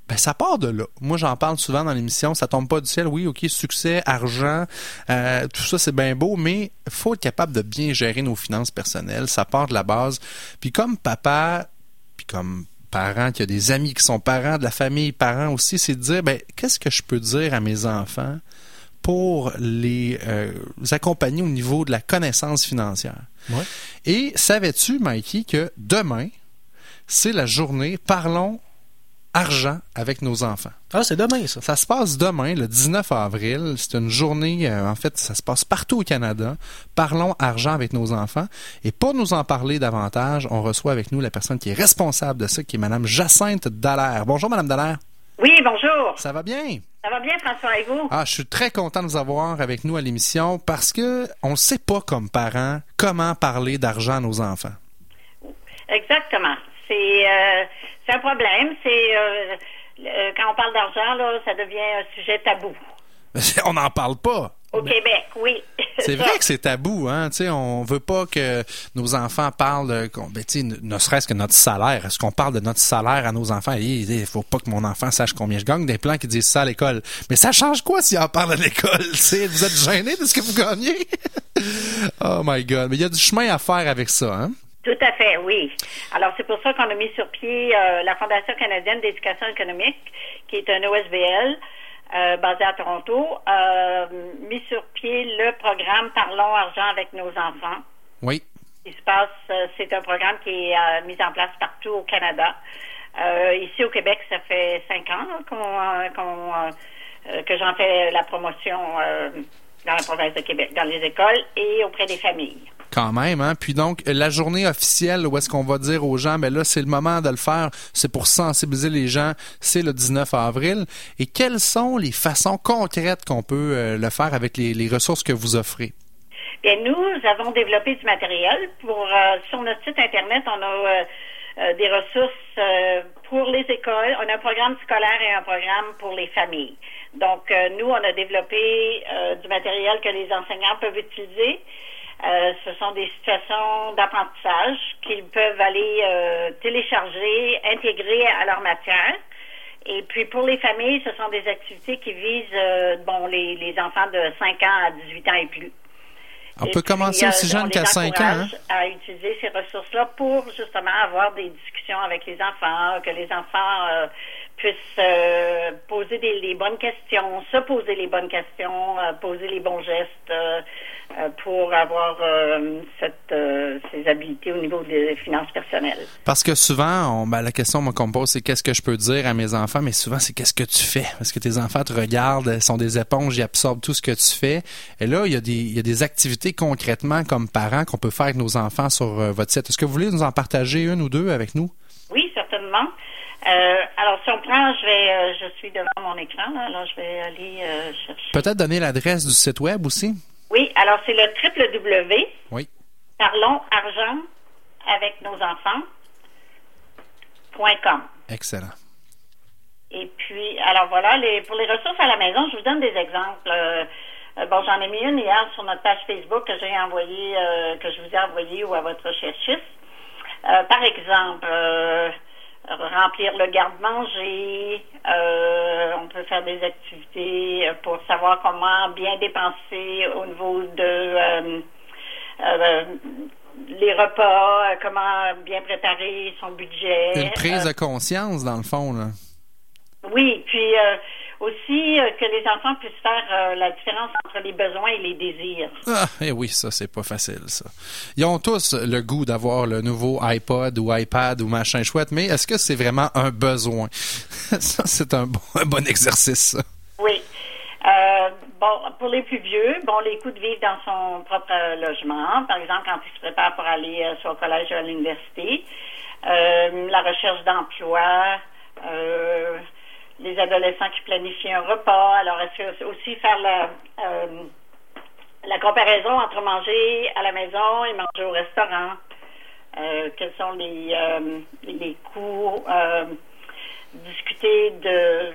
S3: ben, ça part de là. Moi, j'en parle souvent dans l'émission. Ça tombe pas du ciel. Oui, OK, succès, argent, euh, tout ça, c'est bien beau, mais faut être capable de bien gérer nos finances personnelles. Ça part de la base. Puis comme papa, puis comme parent, qui a des amis qui sont parents, de la famille, parents aussi, c'est de dire, ben, qu'est-ce que je peux dire à mes enfants pour les euh, accompagner au niveau de la connaissance financière?
S4: Ouais.
S3: Et savais-tu, Mikey, que demain, c'est la journée Parlons argent avec nos enfants.
S4: Ah, c'est demain, ça.
S3: Ça se passe demain, le 19 avril. C'est une journée, euh, en fait, ça se passe partout au Canada. Parlons argent avec nos enfants. Et pour nous en parler davantage, on reçoit avec nous la personne qui est responsable de ça, qui est Madame Jacinthe Dallaire. Bonjour, Madame Dallaire.
S10: Oui, bonjour.
S3: Ça va bien?
S10: Ça va bien, François, et vous?
S3: Ah, je suis très content de vous avoir avec nous à l'émission parce que on ne sait pas comme parents comment parler d'argent à nos enfants.
S10: Exactement. C'est euh, c'est un problème. C'est euh, euh, quand on parle d'argent, là, ça devient un sujet tabou.
S3: on n'en parle pas.
S10: Au Québec, oui.
S3: C'est vrai que c'est tabou, hein. Tu sais, on veut pas que nos enfants parlent, ben, ne ne serait-ce que notre salaire. Est-ce qu'on parle de notre salaire à nos enfants? Il il faut pas que mon enfant sache combien je gagne. Des plans qui disent ça à l'école. Mais ça change quoi s'il en parle à l'école? Vous êtes gêné de ce que vous gagnez? oh my God. Mais il y a du chemin à faire avec ça, hein?
S10: Tout à fait, oui. Alors, c'est pour ça qu'on a mis sur pied euh, la Fondation canadienne d'éducation économique, qui est un OSBL euh, basé à Toronto, euh, mis sur pied le programme Parlons argent avec nos enfants.
S3: Oui.
S10: Il se passe, euh, c'est un programme qui est mis en place partout au Canada. Ici au Québec, ça fait cinq ans qu'on, qu'on, que j'en fais la promotion dans la province de Québec, dans les écoles et auprès des familles.
S3: Quand même, hein. Puis donc, la journée officielle où est-ce qu'on va dire aux gens, ben là, c'est le moment de le faire, c'est pour sensibiliser les gens, c'est le 19 avril. Et quelles sont les façons concrètes qu'on peut euh, le faire avec les, les ressources que vous offrez?
S10: Bien, nous avons développé du matériel pour euh, sur notre site internet. On a euh, des ressources euh, pour les écoles. On a un programme scolaire et un programme pour les familles. Donc, euh, nous, on a développé euh, du matériel que les enseignants peuvent utiliser. Euh, ce sont des situations d'apprentissage qu'ils peuvent aller euh, télécharger, intégrer à leur matière. Et puis pour les familles, ce sont des activités qui visent euh, bon les, les enfants de 5 ans à 18 ans et plus.
S3: On
S10: Et
S3: peut
S10: puis,
S3: commencer
S10: euh,
S3: aussi jeune qu'à 5 ans. hein?
S10: à utiliser ces ressources-là pour justement avoir des discussions avec les enfants, que les enfants puissent euh, poser des, les bonnes questions, se poser les bonnes questions, euh, poser les bons gestes euh, euh, pour avoir euh, cette, euh, ces habiletés au niveau des finances personnelles.
S3: Parce que souvent, on, ben, la question moi, qu'on me pose, c'est qu'est-ce que je peux dire à mes enfants, mais souvent, c'est qu'est-ce que tu fais? Parce que tes enfants te regardent, ils sont des éponges, ils absorbent tout ce que tu fais. Et là, il y a des, il y a des activités concrètement comme parents qu'on peut faire avec nos enfants sur votre site. Est-ce que vous voulez nous en partager une ou deux avec nous?
S10: Oui, certainement. Euh, alors, si on prend, je vais, euh, je suis devant mon écran, là, alors je vais aller euh, chercher.
S3: Peut-être donner l'adresse du site web aussi?
S10: Oui, alors c'est le triple W.
S3: Oui.
S10: Parlons argent avec nos enfants. Com.
S3: Excellent.
S10: Et puis, alors voilà, les, pour les ressources à la maison, je vous donne des exemples. Euh, bon, j'en ai mis une hier sur notre page Facebook que j'ai envoyé, euh, que je vous ai envoyé ou à votre recherchiste. Euh, par exemple, euh, remplir le garde-manger. euh, on peut faire des activités euh, pour savoir comment bien dépenser au niveau de euh, euh, les repas, euh, comment bien préparer son budget.
S3: Une prise
S10: Euh,
S3: de conscience, dans le fond, là.
S10: oui, puis euh, aussi euh, que les enfants puissent faire euh, la différence entre les besoins et les désirs.
S3: Ah, eh oui, ça, c'est pas facile, ça. Ils ont tous le goût d'avoir le nouveau iPod ou iPad ou machin chouette, mais est-ce que c'est vraiment un besoin? ça, c'est un bon, un bon exercice, ça.
S10: Oui. Euh, bon, pour les plus vieux, bon, les coûts de vivre dans son propre logement, par exemple, quand il se prépare pour aller soit au collège ou à l'université, la recherche d'emploi, euh, les adolescents qui planifient un repas. Alors, est-ce que aussi faire la, euh, la comparaison entre manger à la maison et manger au restaurant? Euh, quels sont les, euh, les coûts? Euh, discuter de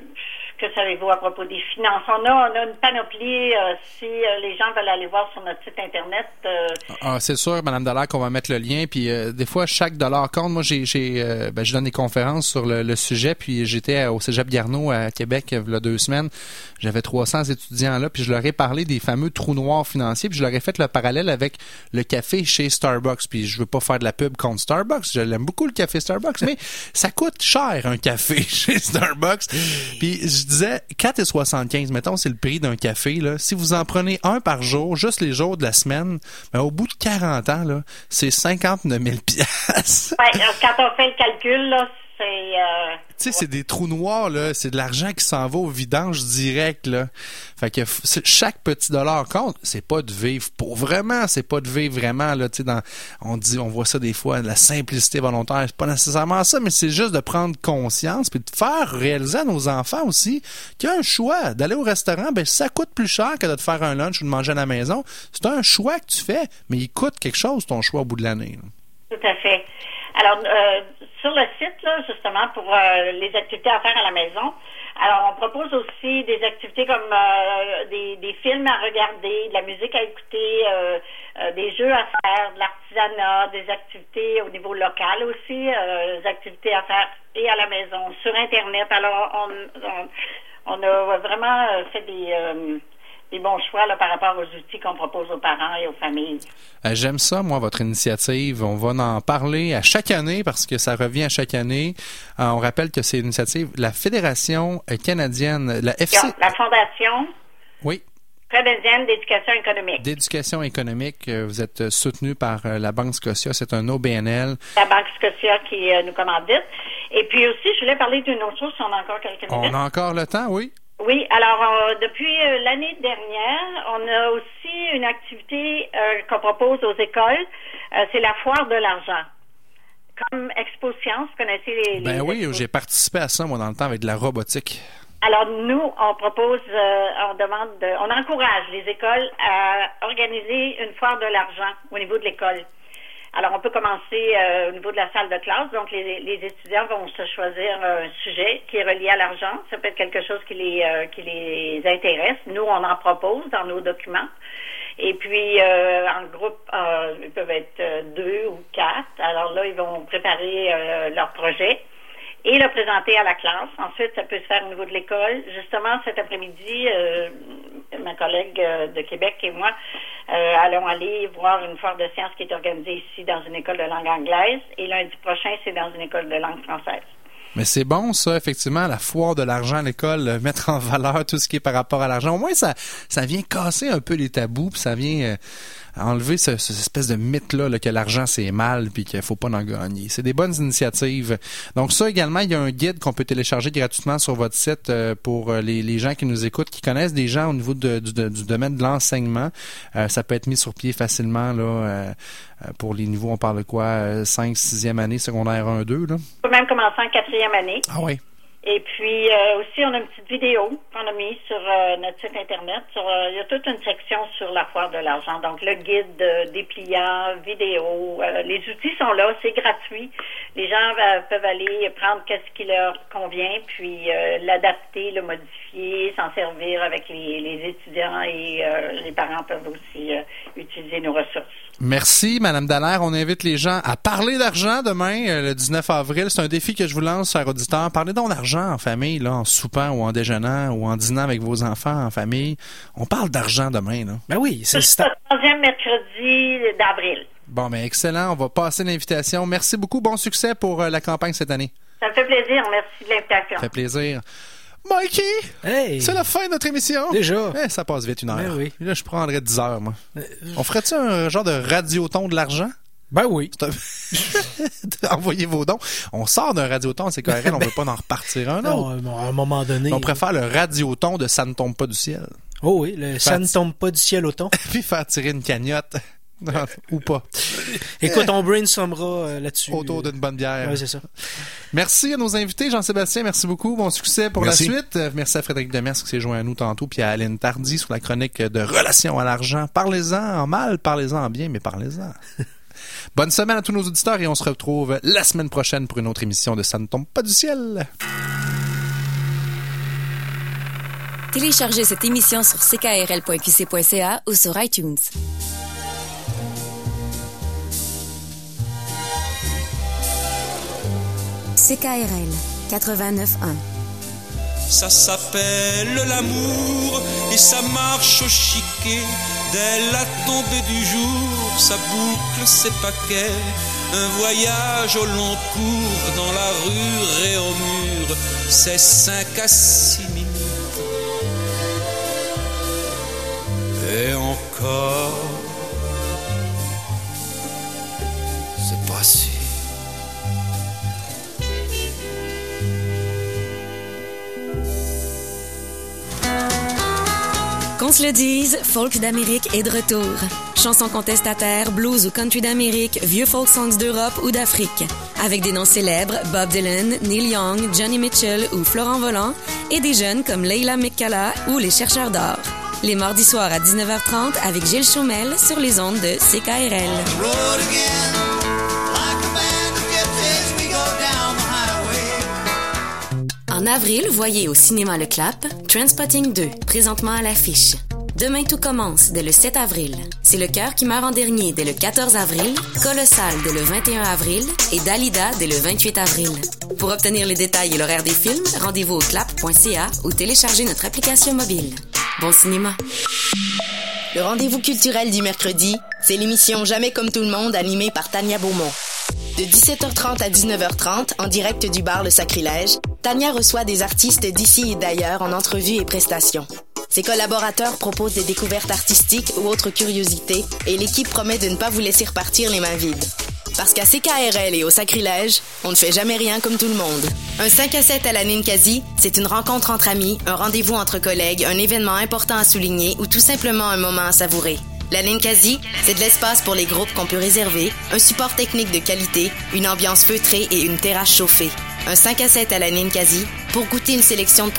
S10: que savez-vous à propos des finances? On a, on a une panoplie. euh, si euh, les gens veulent aller voir sur notre site Internet, euh,
S3: Ah, c'est sûr, Madame Dallaire, qu'on va mettre le lien. Puis des fois, chaque dollar compte. Moi, j'ai, ben, je donne des conférences sur le, sujet. Puis j'étais au Cégep Garneau à Québec il y a deux semaines. J'avais 300 étudiants là. Puis je leur ai parlé des fameux trous noirs financiers. Puis je leur ai fait le parallèle avec le café chez Starbucks. Puis je veux pas faire de la pub contre Starbucks. Je l'aime beaucoup le café Starbucks, mais ça coûte cher un café chez Starbucks. Puis je disais 4,75. Mettons, c'est le prix d'un café. Là. Si vous en prenez un par jour, juste les jours de la semaine, ben, au bout de 40 ans, là, c'est 59 000 piastres.
S10: ouais, euh, quand on fait le calcul, là, c'est euh,
S3: c'est des trous noirs. C'est de l'argent qui s'en va au vidange direct. Fait que chaque petit dollar compte. C'est pas de vivre pour vraiment. C'est pas de vivre vraiment, là. Tu on dit, on voit ça des fois, la simplicité volontaire. C'est pas nécessairement ça, mais c'est juste de prendre conscience puis de faire réaliser à nos enfants aussi qu'il y a un choix. D'aller au restaurant, ben, ça coûte plus cher que de te faire un lunch ou de manger à la maison. C'est un choix que tu fais, mais il coûte quelque chose, ton choix, au bout de l'année.
S10: Tout à fait. Alors, euh, sur le site, là, justement, pour euh, les activités à faire à la maison, alors on propose aussi des activités comme euh, des, des films à regarder, de la musique à écouter, euh, euh, des jeux à faire, de l'artisanat, des activités au niveau local aussi, euh, des activités à faire et à la maison, sur Internet. Alors, on, on, on a vraiment fait des, des bons choix là, par rapport aux outils qu'on propose aux parents et aux familles.
S3: Euh, J'aime ça, moi, votre initiative. On va en parler à chaque année parce que ça revient à chaque année. Euh, on rappelle que c'est une initiative, la Fédération euh, canadienne, la FC,
S10: La Fondation
S3: oui,
S10: canadienne d'éducation économique.
S3: d'éducation économique. Vous êtes soutenu par la Banque Scotia. C'est un OBNL.
S10: la Banque Scotia qui nous commandite. Et puis aussi, je voulais parler d'une autre chose, si on a encore quelques minutes.
S3: On a encore le temps, oui?
S10: Oui, alors euh, depuis euh, l'année dernière, on a aussi une activité euh, qu'on propose aux écoles. Euh, c'est la foire de l'argent. Comme Expo Science, vous connaissez les... les
S3: Ben oui, j'ai participé à ça, moi, dans le temps, avec de la robotique.
S10: Alors nous, on propose, euh, on demande, de- on encourage les écoles à organiser une foire de l'argent au niveau de l'école. Alors on peut commencer euh, au niveau de la salle de classe. Donc les, les étudiants vont se choisir un sujet qui est relié à l'argent. Ça peut être quelque chose qui les euh, qui les intéresse. Nous, on en propose dans nos documents. Et puis, euh, en groupe, euh, ils peuvent être deux ou quatre. Alors là, ils vont préparer leur projet et le présenter à la classe. Ensuite, ça peut se faire au niveau de l'école. Justement, cet après-midi, euh, ma collègue euh, de Québec et moi euh, allons aller voir une foire de sciences qui est organisée ici dans une école de langue anglaise. Et lundi prochain, c'est dans une école de langue française.
S3: Mais c'est bon, ça, effectivement, la foire de l'argent à l'école, mettre en valeur tout ce qui est par rapport à l'argent. Au moins, ça, ça vient casser un peu les tabous, puis ça vient euh, enlever ce, cette espèce de mythe-là là, que l'argent, c'est mal, puis qu'il faut pas en gagner. C'est des bonnes initiatives. Donc ça, également, il y a un guide qu'on peut télécharger gratuitement sur votre site euh, pour euh, les, les gens qui nous écoutent, qui connaissent des gens au niveau de- du, de- du domaine de l'enseignement. Euh, ça peut être mis sur pied facilement là, euh, euh, pour les niveaux, on parle de quoi, euh, 5, 6e année, secondaire 1, 2, là.
S10: On peut même commencer en quatrième année.
S3: Ah oui.
S10: Et puis euh, aussi, on a une petite vidéo qu'on a mise sur euh, notre site Internet. Euh, il y a toute une section sur la foire de l'argent. Donc, le guide euh, dépliant, vidéo, euh, les outils sont là, c'est gratuit. Les gens peuvent aller prendre qu'est-ce qui leur convient, puis l'adapter, le modifier, s'en servir avec les, les étudiants et euh, les parents peuvent aussi euh, utiliser nos ressources.
S3: Merci, Madame Dallaire. On invite les gens à parler d'argent demain, euh, le 19 avril. C'est un défi que je vous lance, chers auditeurs. Parlez donc d'argent en famille, là, en soupant ou en déjeunant ou en dînant avec vos enfants en famille. On parle d'argent demain, là.
S4: Ben oui, c'est
S10: C'est le troisième mercredi d'avril.
S3: Bon, ben excellent. On va passer l'invitation. Merci beaucoup. Bon succès pour la campagne cette année.
S10: Ça me fait plaisir. Merci de l'invitation.
S3: Ça fait plaisir. Mikey!
S4: Hey!
S3: C'est la fin de notre émission.
S4: Déjà.
S3: Eh, ça passe vite une heure.
S4: Ben oui.
S3: Là, je prendrais 10 heures, moi.
S4: Euh,
S3: On ferait-tu un genre de radioton de l'argent?
S4: Ben oui.
S3: Envoyez vos dons. On sort d'un radioton, c'est KRL, on veut pas en repartir un
S4: Non,
S3: autre.
S4: euh, à un moment donné.
S3: On préfère le radioton de Ça ne tombe pas du ciel.
S4: Oh oui, le, ça ne tombe pas du ciel au ton.
S3: Puis faire tirer une cagnotte. Ou pas.
S4: Écoute, on brainstormera euh, là-dessus.
S3: Autour d'une bonne bière.
S4: Ouais, c'est ça.
S3: Merci à nos invités. Jean-Sébastien, merci beaucoup. Bon succès pour
S9: Merci.
S3: la suite. Euh, Merci à Frédéric Demers qui s'est joint à nous tantôt, puis à Aline Tardy sur la chronique de Relations à l'argent. Parlez-en en mal, parlez-en en bien, mais parlez-en. Bonne semaine à tous nos auditeurs et on se retrouve la semaine prochaine pour une autre émission de Ça ne tombe pas du ciel.
S2: Téléchargez cette émission sur ckrl.qc.ca ou sur iTunes. CKRL 89.1
S11: Ça s'appelle l'amour et ça marche au chiquet. Dès la tombée du jour, ça boucle ses paquets. Un voyage au long cours dans la rue et au mur, c'est cinq à six minutes. Et encore,
S2: se le dise, Folk d'Amérique est de retour. Chansons contestataires, blues ou country d'Amérique, vieux folk songs d'Europe ou d'Afrique. Avec des noms célèbres, Bob Dylan, Neil Young, Johnny Mitchell ou Florent Volant, et des jeunes comme Leila McCalla ou les chercheurs d'or. Les mardis soirs à 19h30 avec Gilles Chaumel sur les ondes de CKRL. En avril, voyez au cinéma Le Clap Transpotting 2, présentement à l'affiche. Demain tout commence dès le 7 avril. C'est le cœur qui meurt en dernier dès le 14 avril, Colossal dès le 21 avril et Dalida dès le 28 avril. Pour obtenir les détails et l'horaire des films, rendez-vous au clap.ca ou téléchargez notre application mobile. Bon cinéma.
S8: Le rendez-vous culturel du mercredi, c'est l'émission Jamais comme tout le monde animée par Tania Beaumont. De 17h30 à 19h30, en direct du bar Le Sacrilège, Tania reçoit des artistes d'ici et d'ailleurs en entrevue et prestations. Ses collaborateurs proposent des découvertes artistiques ou autres curiosités et l'équipe promet de ne pas vous laisser repartir les mains vides. Parce qu'à CKRL et au Sacrilège, on ne fait jamais rien comme tout le monde. Un 5 à 7 à la Ninkasi, c'est une rencontre entre amis, un rendez-vous entre collègues, un événement important à souligner ou tout simplement un moment à savourer. La Ninkasi, c'est de l'espace pour les groupes qu'on peut réserver, un support technique de qualité, une ambiance feutrée et une terrasse chauffée. Un 5 à 7 à la Ninkasi pour goûter une sélection de